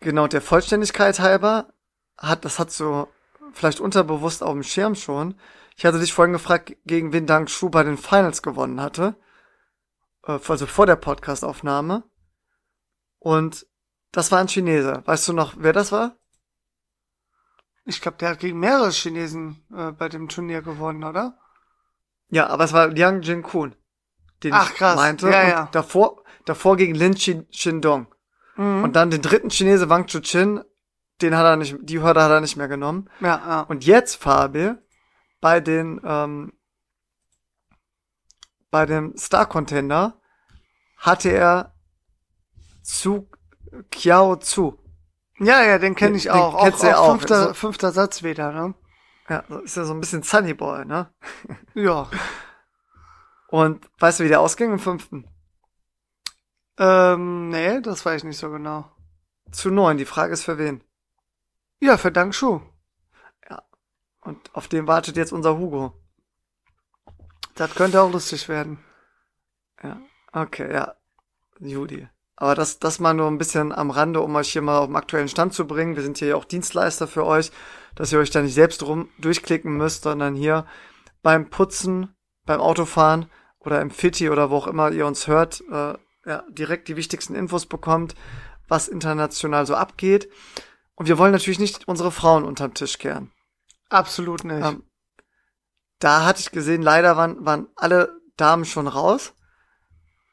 Genau, der Vollständigkeit halber hat, das hat so vielleicht unterbewusst auf dem Schirm schon. Ich hatte dich vorhin gefragt, gegen wen Dang Shu bei den Finals gewonnen hatte. Äh, Also vor der Podcastaufnahme. Und das war ein Chinese. Weißt du noch, wer das war? Ich glaube, der hat gegen mehrere Chinesen äh, bei dem Turnier gewonnen, oder? Ja, aber es war Liang Jinkun, den Ach, ich krass. meinte. Ja, ja. Davor, davor gegen Lin Shindong. Mhm. Und dann den dritten Chinese Wang Chuchin, den hat er nicht, die Hürde hat er nicht mehr genommen. ja, ja. Und jetzt, Fabi, bei den, ähm, bei dem Star Contender hatte er zu Kiao Zu. Ja, ja, den kenne ich Den- auch. den kennst auch, ja auch. Fünfter, So- fünfter Satz wieder, ne? Ja, ist ja so ein bisschen Sunny Boy, ne? Ja. Und weißt du, wie der ausging im fünften? Ähm, nee, das weiß ich nicht so genau. Zu neun. Die Frage ist für wen? Ja, für Dank Schuh. Und auf den wartet jetzt unser Hugo. Das könnte auch lustig werden. Ja, okay, ja. Judy. Aber das, das mal nur ein bisschen am Rande, um euch hier mal auf den aktuellen Stand zu bringen. Wir sind hier ja auch Dienstleister für euch, dass ihr euch da nicht selbst rum durchklicken müsst, sondern hier beim Putzen, beim Autofahren oder im Fitti oder wo auch immer ihr uns hört, äh, ja, direkt die wichtigsten Infos bekommt, was international so abgeht. Und wir wollen natürlich nicht unsere Frauen unterm Tisch kehren. Absolut nicht. Ähm, da hatte ich gesehen, leider waren, waren alle Damen schon raus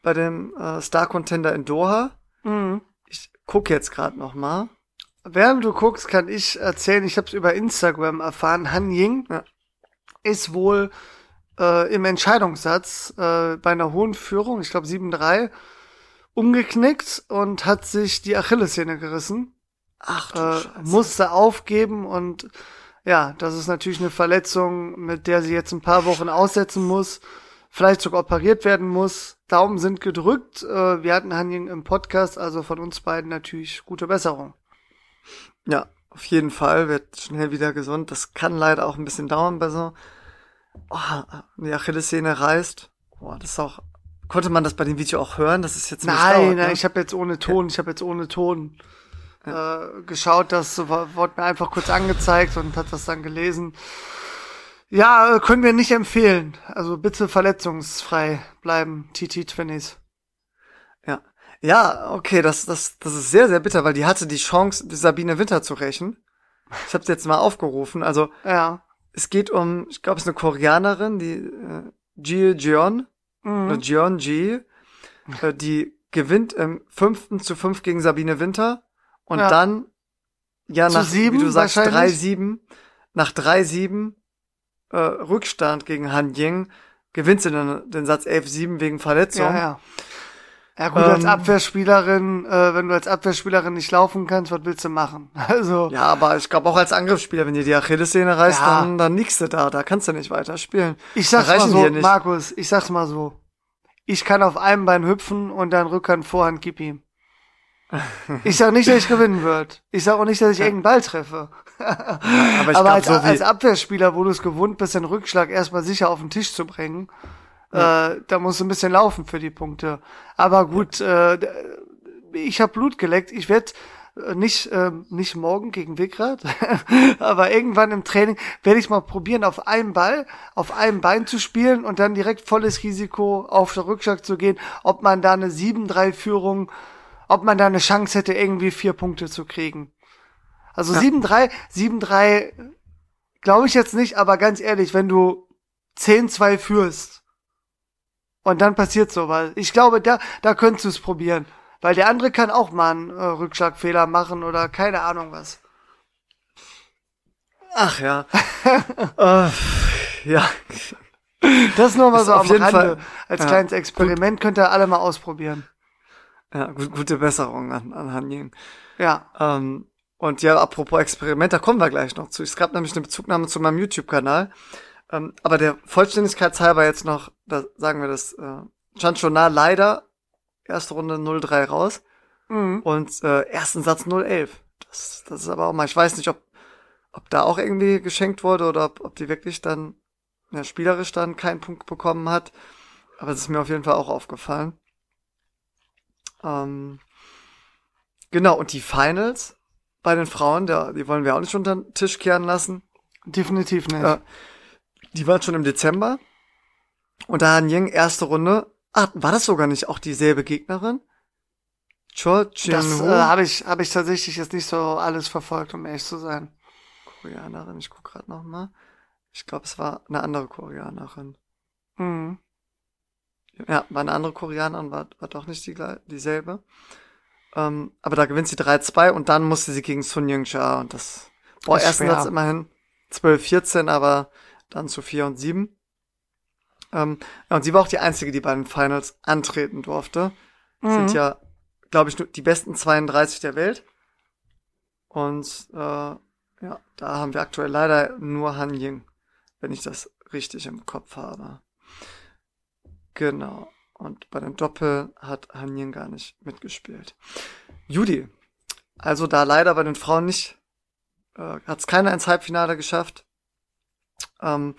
bei dem äh, Star Contender in Doha. mhm. Ich gucke jetzt gerade noch mal. Während du guckst, kann ich erzählen, ich habe es über Instagram erfahren, Han Ying Ja. ist wohl äh, im Entscheidungssatz äh, bei einer hohen Führung, ich glaube 7-3, umgeknickt und hat sich die Achillessehne gerissen. Ach du äh, Scheiße. musste aufgeben und ja, das ist natürlich eine Verletzung, mit der sie jetzt ein paar Wochen aussetzen muss, vielleicht sogar operiert werden muss. Daumen sind gedrückt. Äh, wir hatten Hanjing im Podcast, also von uns beiden natürlich gute Besserung. Ja, auf jeden Fall wird schnell wieder gesund. Das kann leider auch ein bisschen dauern bei so. Oh, die Achillessehne reißt. Boah, das ist auch. Konnte man das bei dem Video auch hören? Das ist jetzt ziemlich Nein, laut, nein, ne? ich habe jetzt ohne Ton, ich habe jetzt ohne Ton äh, geschaut, das wurde mir einfach kurz angezeigt und hat das dann gelesen. Ja, äh, können wir nicht empfehlen. Also bitte verletzungsfrei bleiben, TT Twinnies. Ja. Ja, okay, das, das, das ist sehr, sehr bitter, weil die hatte die Chance, Sabine Winter zu rächen. Ich habe jetzt mal aufgerufen. Also Ja. es geht um, ich glaube, es ist eine Koreanerin, die äh, Ji Jeon, oder Mhm. Jeon Ji, äh, die gewinnt im fünften zu fünf gegen Sabine Winter und Ja. dann, ja, Zu nach, sieben wie du sagst, wahrscheinlich? 3-7, nach 3-7 äh, Rückstand gegen Han Ying gewinnt sie dann den Satz 11-7 wegen Verletzung. Ja, ja. Ja gut, als Ähm, Abwehrspielerin, äh, wenn du als Abwehrspielerin nicht laufen kannst, was willst du machen? Also, Ja, aber ich glaube auch als Angriffsspieler, wenn dir die Achillessehne reißt, Ja. dann, dann liegst du da, da kannst du nicht weiter spielen. ich sag's mal so. Markus, ich sag's mal so. Ich kann auf einem Bein hüpfen und dann Rückhand, Vorhand, gib ihm. Ich sag nicht, dass ich gewinnen wird. Ich sag auch nicht, dass ich irgendeinen Ball treffe. Aber Aber als, so als Abwehrspieler, wo du es gewohnt bist, den Rückschlag erstmal sicher auf den Tisch zu bringen, äh, da musst du ein bisschen laufen für die Punkte. Aber gut, äh, d- ich habe Blut geleckt. Ich werde nicht äh, nicht morgen gegen Wickrad, aber irgendwann im Training werde ich mal probieren, auf einem Ball, auf einem Bein zu spielen und dann direkt volles Risiko auf den Rückschlag zu gehen, ob man da eine 7-3-Führung, ob man da eine Chance hätte, irgendwie vier Punkte zu kriegen. Also 7-3, 7-3 glaube ich jetzt nicht, aber ganz ehrlich, wenn du 10-2 führst und dann passiert sowas, ich glaube, da, da könntest du es probieren. Weil der andere kann auch mal einen äh, Rückschlagfehler machen oder keine Ahnung was. ach ja. äh, ja. Das nur mal Ist so auf am jeden Rande. Fall- Als ja, kleines Experiment könnt ihr alle mal ausprobieren. Ja, gut, gute Besserung an, an Han Ying. Ja. Ähm, und ja, apropos Experiment, da kommen wir gleich noch zu. Es gab nämlich eine Bezugnahme zu meinem YouTube-Kanal. Ähm, aber der Vollständigkeit halber jetzt noch, da sagen wir das, äh, Chanchona leider erste Runde 0-3 raus Mhm. und äh, ersten Satz 0-11. Das, das ist aber auch mal, ich weiß nicht, ob, ob da auch irgendwie geschenkt wurde oder ob, ob die wirklich dann ja, spielerisch dann keinen Punkt bekommen hat. Aber es ist mir auf jeden Fall auch aufgefallen. Ähm, genau, und die Finals bei den Frauen, da, die wollen wir auch nicht unter den Tisch kehren lassen. Definitiv nicht. Ja. Die waren schon im Dezember. Und da Han Ying erste Runde. Ah, war das sogar nicht auch dieselbe Gegnerin? Cho das Chien-Hu, äh, habe ich, hab ich tatsächlich jetzt nicht so alles verfolgt, um ehrlich zu sein. Koreanerin, ich guck gerade noch mal. Ich glaube, es war eine andere Koreanerin. Mhm. Ja, war eine andere Koreanerin, war, war doch nicht die, dieselbe. Ähm, aber da gewinnt sie 3-2 und dann musste sie gegen Sun Yung-cha und das, boah, Ist ersten. Satz immerhin 12-14, aber dann zu 4 und 7. Ähm, ja, und sie war auch die einzige, die bei den Finals antreten durfte. Sind Mhm. ja, glaube ich, nur die besten 32 der Welt. Und äh, ja, da haben wir aktuell leider nur Han Ying, wenn ich das richtig im Kopf habe. Genau. Und bei den Doppel hat Han Ying gar nicht mitgespielt. Judy. Also da leider bei den Frauen nicht, äh, hat es keiner ins Halbfinale geschafft. Ähm,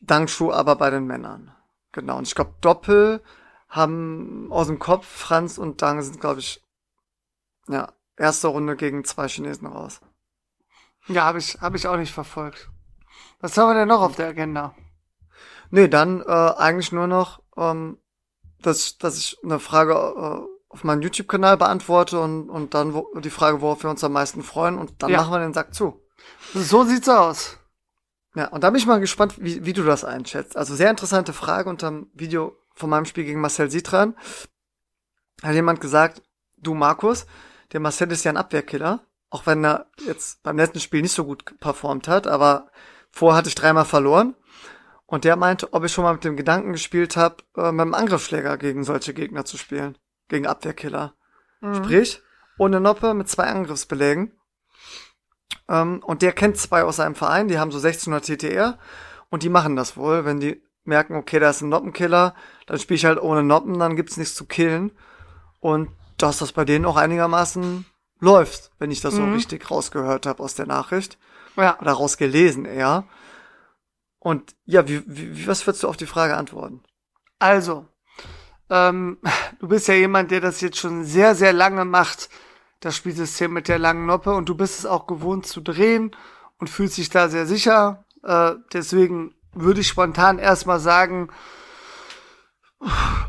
Dangshu aber bei den Männern. Genau. Und ich glaube, Doppel haben aus dem Kopf, Franz und Dang sind, glaube ich, ja, erste Runde gegen zwei Chinesen raus. Ja, habe ich, hab ich auch nicht verfolgt. Was haben wir denn noch auf der Agenda? Nee, dann äh, eigentlich nur noch, ähm, dass, dass ich eine Frage äh, auf meinem YouTube-Kanal beantworte und, und dann wo, die Frage, worauf wir uns am meisten freuen und dann Ja. machen wir den Sack zu. So sieht's aus. Ja, und da bin ich mal gespannt, wie, wie du das einschätzt. Also sehr interessante Frage unter dem Video von meinem Spiel gegen Marcel Sitran. Hat jemand gesagt, du Markus, der Marcel ist ja ein Abwehrkiller, auch wenn er jetzt beim letzten Spiel nicht so gut performt hat, aber vorher hatte ich dreimal verloren. Und der meinte, ob ich schon mal mit dem Gedanken gespielt habe, äh, mit dem Angriffsschläger gegen solche Gegner zu spielen. Gegen Abwehrkiller. Mhm. Sprich, ohne Noppe mit zwei Angriffsbelägen. Ähm, und der kennt zwei aus seinem Verein, die haben so 1600 TTR und die machen das wohl, wenn die merken, okay, da ist ein Noppenkiller, dann spiele ich halt ohne Noppen, dann gibt's nichts zu killen. Und dass das bei denen auch einigermaßen läuft, wenn ich das so Mhm. richtig rausgehört habe aus der Nachricht. Ja. Oder rausgelesen eher. Und ja, wie, wie, was würdest du auf die Frage antworten? Also, ähm, du bist ja jemand, der das jetzt schon sehr, sehr lange macht, das Spielsystem mit der langen Noppe, und du bist es auch gewohnt zu drehen und fühlst dich da sehr sicher. Äh, deswegen würde ich spontan erstmal sagen,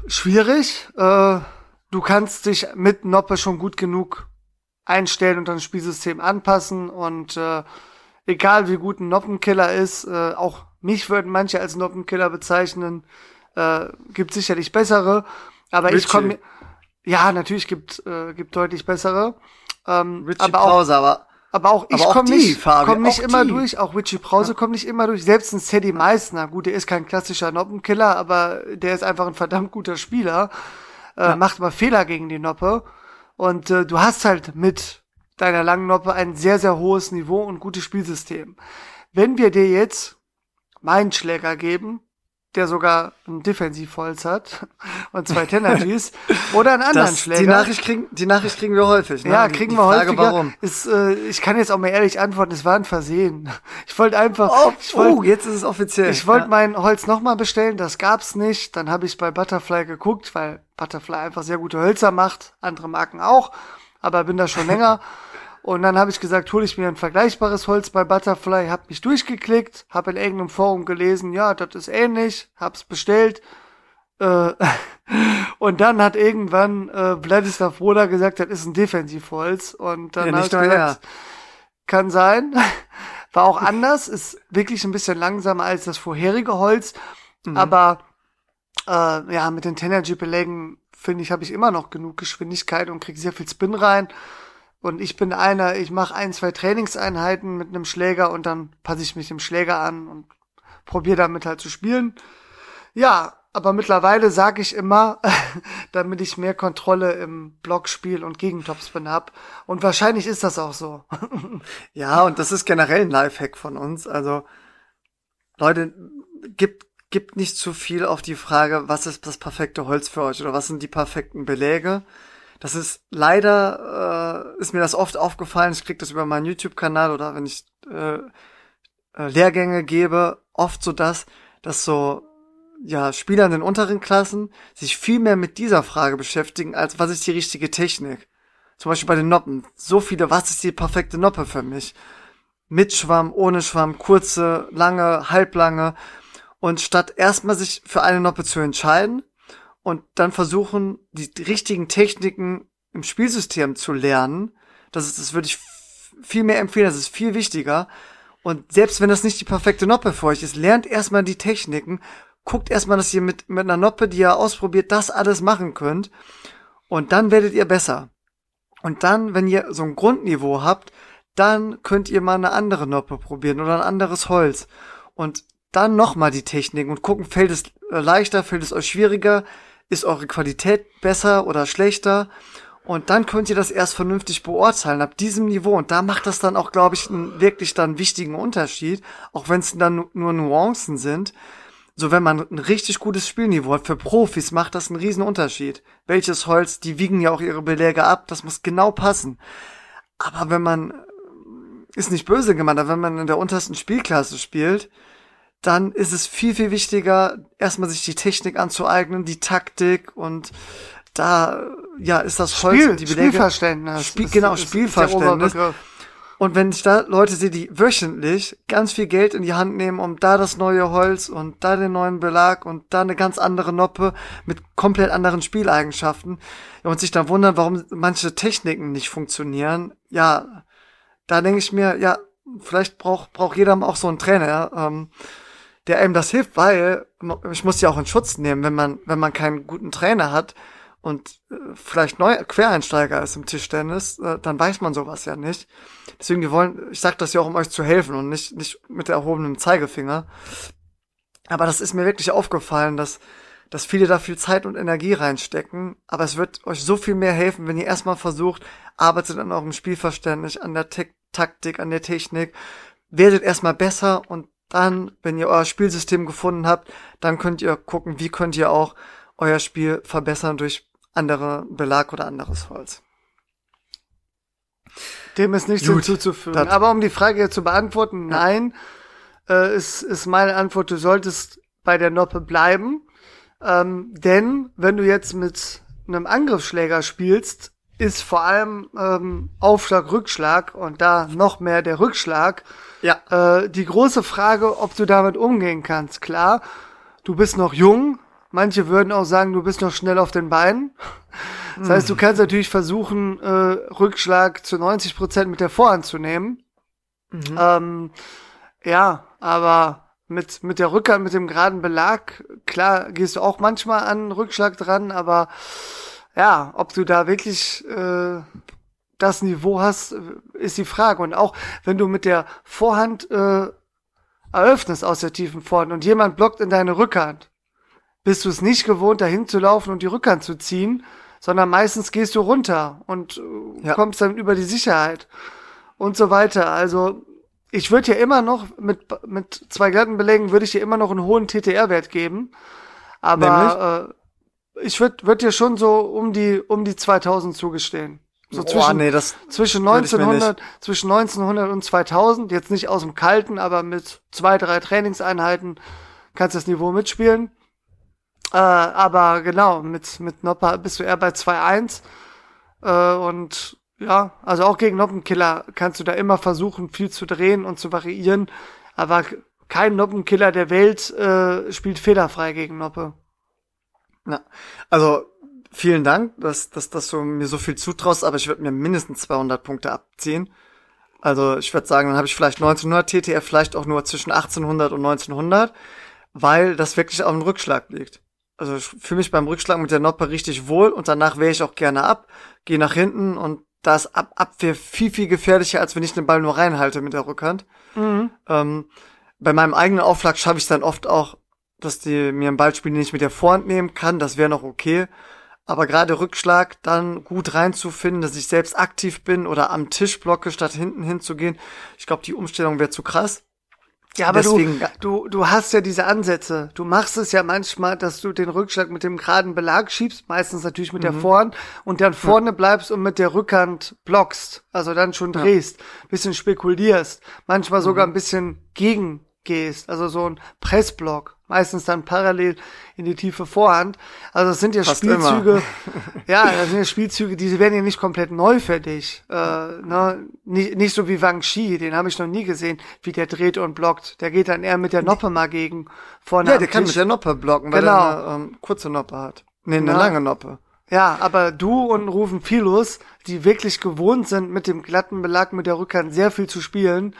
schwierig. Äh, du kannst dich mit Noppe schon gut genug einstellen und dein Spielsystem anpassen und äh, egal wie gut ein Noppenkiller ist, äh, auch mich würden manche als Noppenkiller bezeichnen, äh, gibt sicherlich bessere, aber Richie. ich komme ja natürlich gibt äh, gibt deutlich bessere, ähm, Richie aber auch, aber aber auch ich komme nicht, komm nicht immer die. durch, auch Witchy Brause ja. kommt nicht immer durch. Selbst ein Sadie Meissner, gut, der ist kein klassischer Noppenkiller, aber der ist einfach ein verdammt guter Spieler. Äh, ja. Macht mal Fehler gegen die Noppe. Und äh, du hast halt mit deiner langen Noppe ein sehr, sehr hohes Niveau und gutes Spielsystem. Wenn wir dir jetzt meinen Schläger geben, der sogar ein Defensivholz hat und zwei Tenergies oder einen anderen das, Schläger. Die Nachricht, kriegen, die Nachricht kriegen wir häufig. Ne? Ja, kriegen die wir Frage, häufiger. Warum? Ist, äh, ich kann jetzt auch mal ehrlich antworten, es war ein Versehen. Ich wollte einfach. Oh, ich wollt, oh jetzt ist es offiziell. Ich wollte ja. mein Holz nochmal bestellen, das gab's nicht. Dann habe ich bei Butterfly geguckt, weil Butterfly einfach sehr gute Hölzer macht, andere Marken auch, aber bin da schon länger. Und dann habe ich gesagt, hole ich mir ein vergleichbares Holz bei Butterfly, habe mich durchgeklickt, habe in irgendeinem Forum gelesen, ja, das ist ähnlich, hab's bestellt. Äh, und dann hat irgendwann äh, Vladislav Roda gesagt, das ist ein Defensivholz. Und dann ja, habe ich gesagt, ja. kann sein. War auch anders, ist wirklich ein bisschen langsamer als das vorherige Holz. Mhm. Aber äh, ja, mit den Tenergy-Belägen, finde ich, habe ich immer noch genug Geschwindigkeit und krieg sehr viel Spin rein. Und ich bin einer, ich mache ein, zwei Trainingseinheiten mit einem Schläger und dann passe ich mich dem Schläger an und probiere damit halt zu spielen. Ja, aber mittlerweile sage ich immer, damit ich mehr Kontrolle im Blockspiel und Gegentopspin hab. Und wahrscheinlich ist das auch so. ja, und das ist generell ein Lifehack von uns. Also, Leute, gibt, gibt nicht zu viel auf die Frage, was ist das perfekte Holz für euch oder was sind die perfekten Beläge das ist leider, äh, ist mir das oft aufgefallen, ich krieg das über meinen YouTube-Kanal oder wenn ich äh, äh, Lehrgänge gebe, oft so das, dass so ja, Spieler in den unteren Klassen sich viel mehr mit dieser Frage beschäftigen, als was ist die richtige Technik. Zum Beispiel bei den Noppen. So viele, was ist die perfekte Noppe für mich? Mit Schwamm, ohne Schwamm, kurze, lange, halblange. Und statt erstmal sich für eine Noppe zu entscheiden, und dann versuchen, die richtigen Techniken im Spielsystem zu lernen. Das ist, das würde ich viel mehr empfehlen, das ist viel wichtiger. Und selbst wenn das nicht die perfekte Noppe für euch ist, lernt erstmal die Techniken, guckt erstmal, dass ihr mit, mit einer Noppe, die ihr ausprobiert, das alles machen könnt. Und dann werdet ihr besser. Und dann, wenn ihr so ein Grundniveau habt, dann könnt ihr mal eine andere Noppe probieren oder ein anderes Holz. Und dann nochmal die Techniken und gucken, fällt es leichter, fällt es euch schwieriger, ist eure Qualität besser oder schlechter? Und dann könnt ihr das erst vernünftig beurteilen ab diesem Niveau. Und da macht das dann auch, glaube ich, einen wirklich dann wichtigen Unterschied, auch wenn es dann nur Nuancen sind. So, wenn man ein richtig gutes Spielniveau hat, für Profis macht das einen riesen Unterschied. Welches Holz, die wiegen ja auch ihre Beläge ab, das muss genau passen. Aber wenn man, ist nicht böse gemeint, aber wenn man in der untersten Spielklasse spielt, dann ist es viel, viel wichtiger, erstmal sich die Technik anzueignen, die Taktik und da, ja, ist das Holz Spiel, die Belege. Spielverständnis. Spiel, genau, ist, Spielverständnis. Und wenn ich da Leute sehe, die wöchentlich ganz viel Geld in die Hand nehmen, um da das neue Holz und da den neuen Belag und da eine ganz andere Noppe mit komplett anderen Spieleigenschaften und sich dann wundern, warum manche Techniken nicht funktionieren, ja, da denke ich mir, ja, vielleicht braucht braucht jeder auch so einen Trainer. Ähm, der einem das hilft, weil ich muss ja auch in Schutz nehmen, wenn man, wenn man keinen guten Trainer hat und äh, vielleicht neu Quereinsteiger ist im Tischtennis, äh, dann weiß man sowas ja nicht. Deswegen, wir wollen, ich sag das ja auch, um euch zu helfen und nicht, nicht mit erhobenem Zeigefinger. Aber das ist mir wirklich aufgefallen, dass, dass viele da viel Zeit und Energie reinstecken. Aber es wird euch so viel mehr helfen, wenn ihr erstmal versucht, arbeitet an eurem Spielverständnis, an der Taktik, an der Technik, werdet erstmal besser und dann, wenn ihr euer Spielsystem gefunden habt, dann könnt ihr gucken, wie könnt ihr auch euer Spiel verbessern durch andere Belag oder anderes Holz. Dem ist nichts hinzuzufügen. Aber um die Frage jetzt zu beantworten, ja. nein, äh, ist, ist meine Antwort, du solltest bei der Noppe bleiben. Ähm, denn wenn du jetzt mit einem Angriffsschläger spielst, ist vor allem ähm, Aufschlag, Rückschlag und da noch mehr der Rückschlag. Ja. Äh, die große Frage, ob du damit umgehen kannst. Klar, du bist noch jung. Manche würden auch sagen, du bist noch schnell auf den Beinen. Das heißt, du kannst natürlich versuchen, äh, Rückschlag zu 90 Prozent mit der Vorhand zu nehmen. Mhm. Ähm, ja, aber mit, mit der Rückhand, mit dem geraden Belag, klar, gehst du auch manchmal an Rückschlag dran, aber ja, ob du da wirklich äh, das Niveau hast, ist die Frage. Und auch wenn du mit der Vorhand äh, eröffnest aus der tiefen Vorhand und jemand blockt in deine Rückhand, bist du es nicht gewohnt, dahin zu laufen und die Rückhand zu ziehen, sondern meistens gehst du runter und äh, Ja. kommst dann über die Sicherheit und so weiter. Also ich würde ja immer noch mit, mit zwei glatten Belägen würde ich dir immer noch einen hohen TTR-Wert geben. Aber äh, ich würde würd dir schon so um die um die 2000 zugestehen. So Boah, zwischen, nee, das, zwischen würd ich mir 1900 zwischen 1900 und 2000 jetzt nicht aus dem Kalten, aber mit zwei drei Trainingseinheiten kannst du das Niveau mitspielen. Äh, aber genau mit mit Nopper bist du eher bei 2-1 äh, und ja, also auch gegen Noppenkiller kannst du da immer versuchen, viel zu drehen und zu variieren. Aber kein Noppenkiller der Welt äh, spielt fehlerfrei gegen Noppe. Ja. Also vielen Dank, dass, dass, dass du mir so viel zutraust, aber ich würde mir mindestens 200 Punkte abziehen. Also ich würde sagen, dann habe ich vielleicht 1900 TTR, vielleicht auch nur zwischen 1800 und 1900, weil das wirklich auf dem Rückschlag liegt. Also ich fühle mich beim Rückschlag mit der Noppe richtig wohl und danach wehre ich auch gerne ab, gehe nach hinten und da ist Ab Abwehr viel, viel gefährlicher, als wenn ich den Ball nur reinhalte mit der Rückhand. Ähm, bei meinem eigenen Aufschlag schaffe ich es dann oft auch, dass die mir ein Ballspiel nicht mit der Vorhand nehmen kann. Das wäre noch okay. Aber gerade Rückschlag dann gut reinzufinden, dass ich selbst aktiv bin oder am Tisch blocke, statt hinten hinzugehen. Ich glaube, die Umstellung wäre zu krass. Ja, aber Deswegen- du, du, du hast ja diese Ansätze. Du machst es ja manchmal, dass du den Rückschlag mit dem geraden Belag schiebst, meistens natürlich mit der Vorhand, und dann vorne bleibst und mit der Rückhand blockst. Also dann schon drehst, bisschen spekulierst, manchmal sogar ein bisschen gegengehst, also so ein Pressblock, meistens dann parallel in die tiefe Vorhand. Also das sind ja Fast Spielzüge, ja, das sind ja Spielzüge, die werden ja nicht komplett neu für dich. Äh, ne? nicht, nicht so wie Wang Shi, den habe ich noch nie gesehen, wie der dreht und blockt. Der geht dann eher mit der Noppe mal gegen vorne Ja, der kann mit der Noppe blocken, weil Genau. er eine ähm, kurze Noppe hat. Nee, eine Ja. lange Noppe. Ja, aber du und Rufen Philos, die wirklich gewohnt sind, mit dem glatten Belag mit der Rückhand sehr viel zu spielen,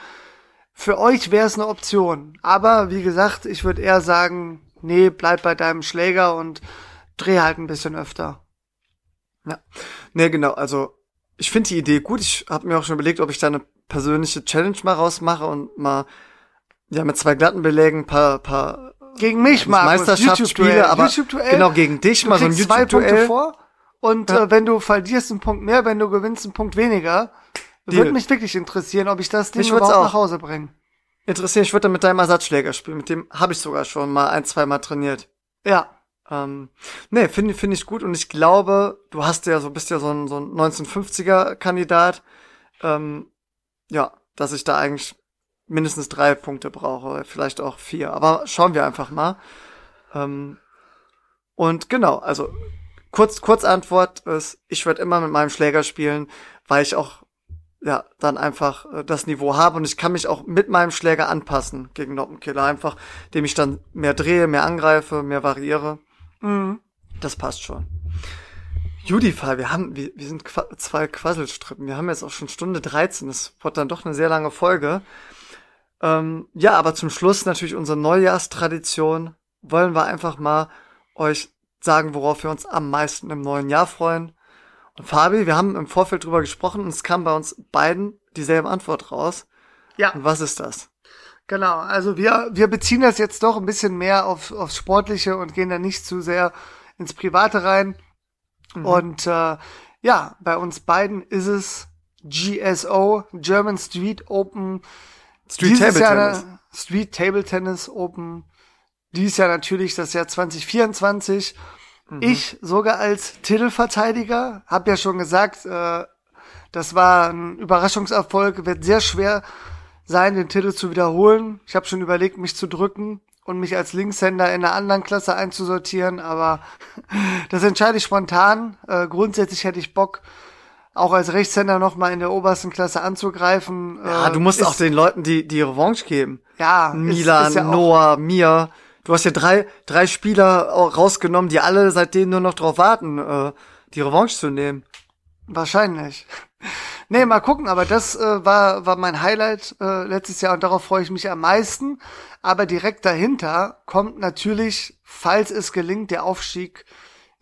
für euch wäre es eine Option. Aber wie gesagt, ich würde eher sagen, nee, bleib bei deinem Schläger und dreh halt ein bisschen öfter. Ja. Nee, genau. Also, ich finde die Idee gut. Ich habe mir auch schon überlegt, ob ich da eine persönliche Challenge mal rausmache und mal, ja, mit zwei glatten Belägen ein paar, paar Gegen mich, Markus. Meisterschaftsspiele, aber YouTube-Duell. genau gegen dich Du mal so ein Punkte YouTube-Duell. vor und Ja. äh, wenn du verlierst, einen Punkt mehr, wenn du gewinnst, einen Punkt weniger. Deal. Würde mich wirklich interessieren, ob ich das Ding Mich überhaupt auch. nach Hause bringe. Interessiert, ich würde dann mit deinem Ersatzschläger spielen. Mit dem habe ich sogar schon mal ein, zwei Mal trainiert. Ja. Ähm, nee, finde finde ich gut und ich glaube, du hast ja so, bist ja so ein, so ein 1950er Kandidat. Ähm, ja, dass ich da eigentlich mindestens drei Punkte brauche, vielleicht auch vier. Aber schauen wir einfach mal. Ähm, und genau, also kurz, Kurzantwort ist, ich werde immer mit meinem Schläger spielen, weil ich auch ja, dann einfach äh, das Niveau habe und ich kann mich auch mit meinem Schläger anpassen gegen Noppenkiller, einfach, indem ich dann mehr drehe, mehr angreife, mehr variiere. Mhm. Das passt schon. Judify, wir haben, wir, wir sind qua zwei Quasselstrippen. Wir haben jetzt auch schon Stunde 13. Das wird dann doch eine sehr lange Folge. Ähm, ja, aber zum Schluss natürlich unsere Neujahrstradition. Wollen wir einfach mal euch sagen, worauf wir uns am meisten im neuen Jahr freuen. Fabi, wir haben im Vorfeld drüber gesprochen und es kam bei uns beiden dieselbe Antwort raus. Ja. Und was ist das? Genau, also wir, wir beziehen das jetzt doch ein bisschen mehr auf, aufs Sportliche und gehen da nicht zu sehr ins Private rein. Und äh, ja, bei uns beiden ist es GSO, German Street Open. Street Table Jahr Tennis. Street Table Tennis Open. Dies Jahr natürlich das Jahr 2024. Mhm. Ich sogar als Titelverteidiger, habe ja schon gesagt, äh, das war ein Überraschungserfolg, wird sehr schwer sein, den Titel zu wiederholen. Ich habe schon überlegt, mich zu drücken und mich als Linkshänder in einer anderen Klasse einzusortieren, aber das entscheide ich spontan. Äh, grundsätzlich hätte ich Bock, auch als Rechtshänder noch mal in der obersten Klasse anzugreifen. Ja, äh, du musst ist, auch den Leuten die, die Revanche geben. ja, ist- Milan, ist ja auch, Noah, mir. Du hast ja drei, drei Spieler rausgenommen, die alle seitdem nur noch drauf warten, äh, die Revanche zu nehmen. Wahrscheinlich. Nee, mal gucken, aber das äh, war, war mein Highlight äh, letztes Jahr und darauf freue ich mich am meisten. Aber direkt dahinter kommt natürlich, falls es gelingt, der Aufstieg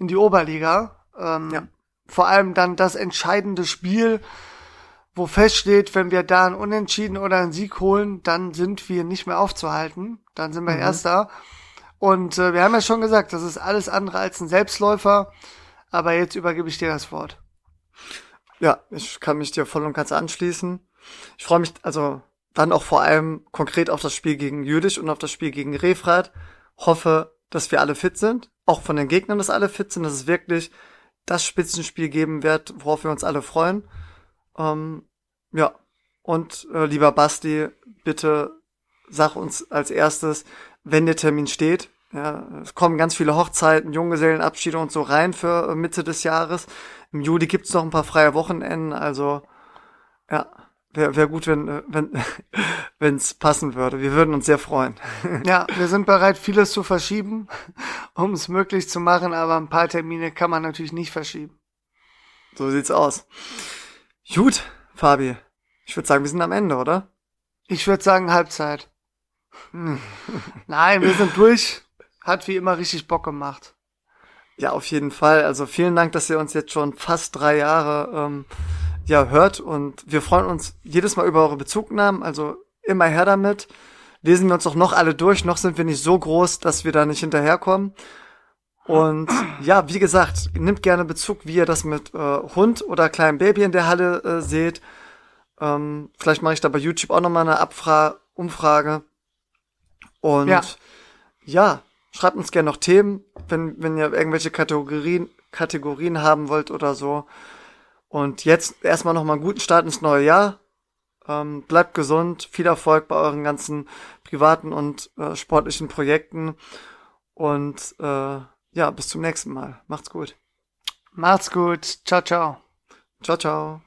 in die Oberliga. Ähm, Ja. Vor allem dann das entscheidende Spiel, wo feststeht, wenn wir da einen Unentschieden oder einen Sieg holen, dann sind wir nicht mehr aufzuhalten. Dann sind wir Erster. Und äh, wir haben ja schon gesagt, das ist alles andere als ein Selbstläufer. Aber jetzt übergebe ich dir das Wort. Ja, ich kann mich dir voll und ganz anschließen. Ich freue mich also dann auch vor allem konkret auf das Spiel gegen Jüdisch und auf das Spiel gegen Refrat. Hoffe, dass wir alle fit sind. Auch von den Gegnern, dass alle fit sind, dass es wirklich das Spitzenspiel geben wird, worauf wir uns alle freuen. Ähm, ja. Und äh, lieber Basti, bitte sag uns als erstes, wenn der Termin steht. Ja, es kommen ganz viele Hochzeiten, Junggesellenabschiede und so rein für äh, Mitte des Jahres. Im Juli gibt's noch ein paar freie Wochenenden, also ja, wäre wär gut, wenn äh, wenn wenn's passen würde. Wir würden uns sehr freuen. Ja, wir sind bereit, vieles zu verschieben, um es möglich zu machen, aber ein paar Termine kann man natürlich nicht verschieben. So sieht's aus. Gut, Fabi. Ich würde sagen, wir sind am Ende, oder? Ich würde sagen Halbzeit. Nein, wir sind durch. Hat wie immer richtig Bock gemacht. Ja, auf jeden Fall. Also vielen Dank, dass ihr uns jetzt schon fast drei Jahre ähm, ja hört und wir freuen uns jedes Mal über eure Bezugnahmen. Also immer her damit. Lesen wir uns auch noch alle durch. Noch sind wir nicht so groß, dass wir da nicht hinterherkommen. Und ja, wie gesagt, nimmt gerne Bezug, wie ihr das mit äh, Hund oder kleinem Baby in der Halle äh, seht. Ähm, vielleicht mache ich da bei YouTube auch nochmal eine Abfra Umfrage. Und Ja. ja, schreibt uns gerne noch Themen, wenn, wenn ihr irgendwelche Kategorien, Kategorien haben wollt oder so. Und jetzt erstmal nochmal einen guten Start ins neue Jahr. Ähm, bleibt gesund, viel Erfolg bei euren ganzen privaten und äh, sportlichen Projekten. Und äh, ja, bis zum nächsten Mal. Macht's gut. Macht's gut. Ciao, ciao. Ciao, ciao.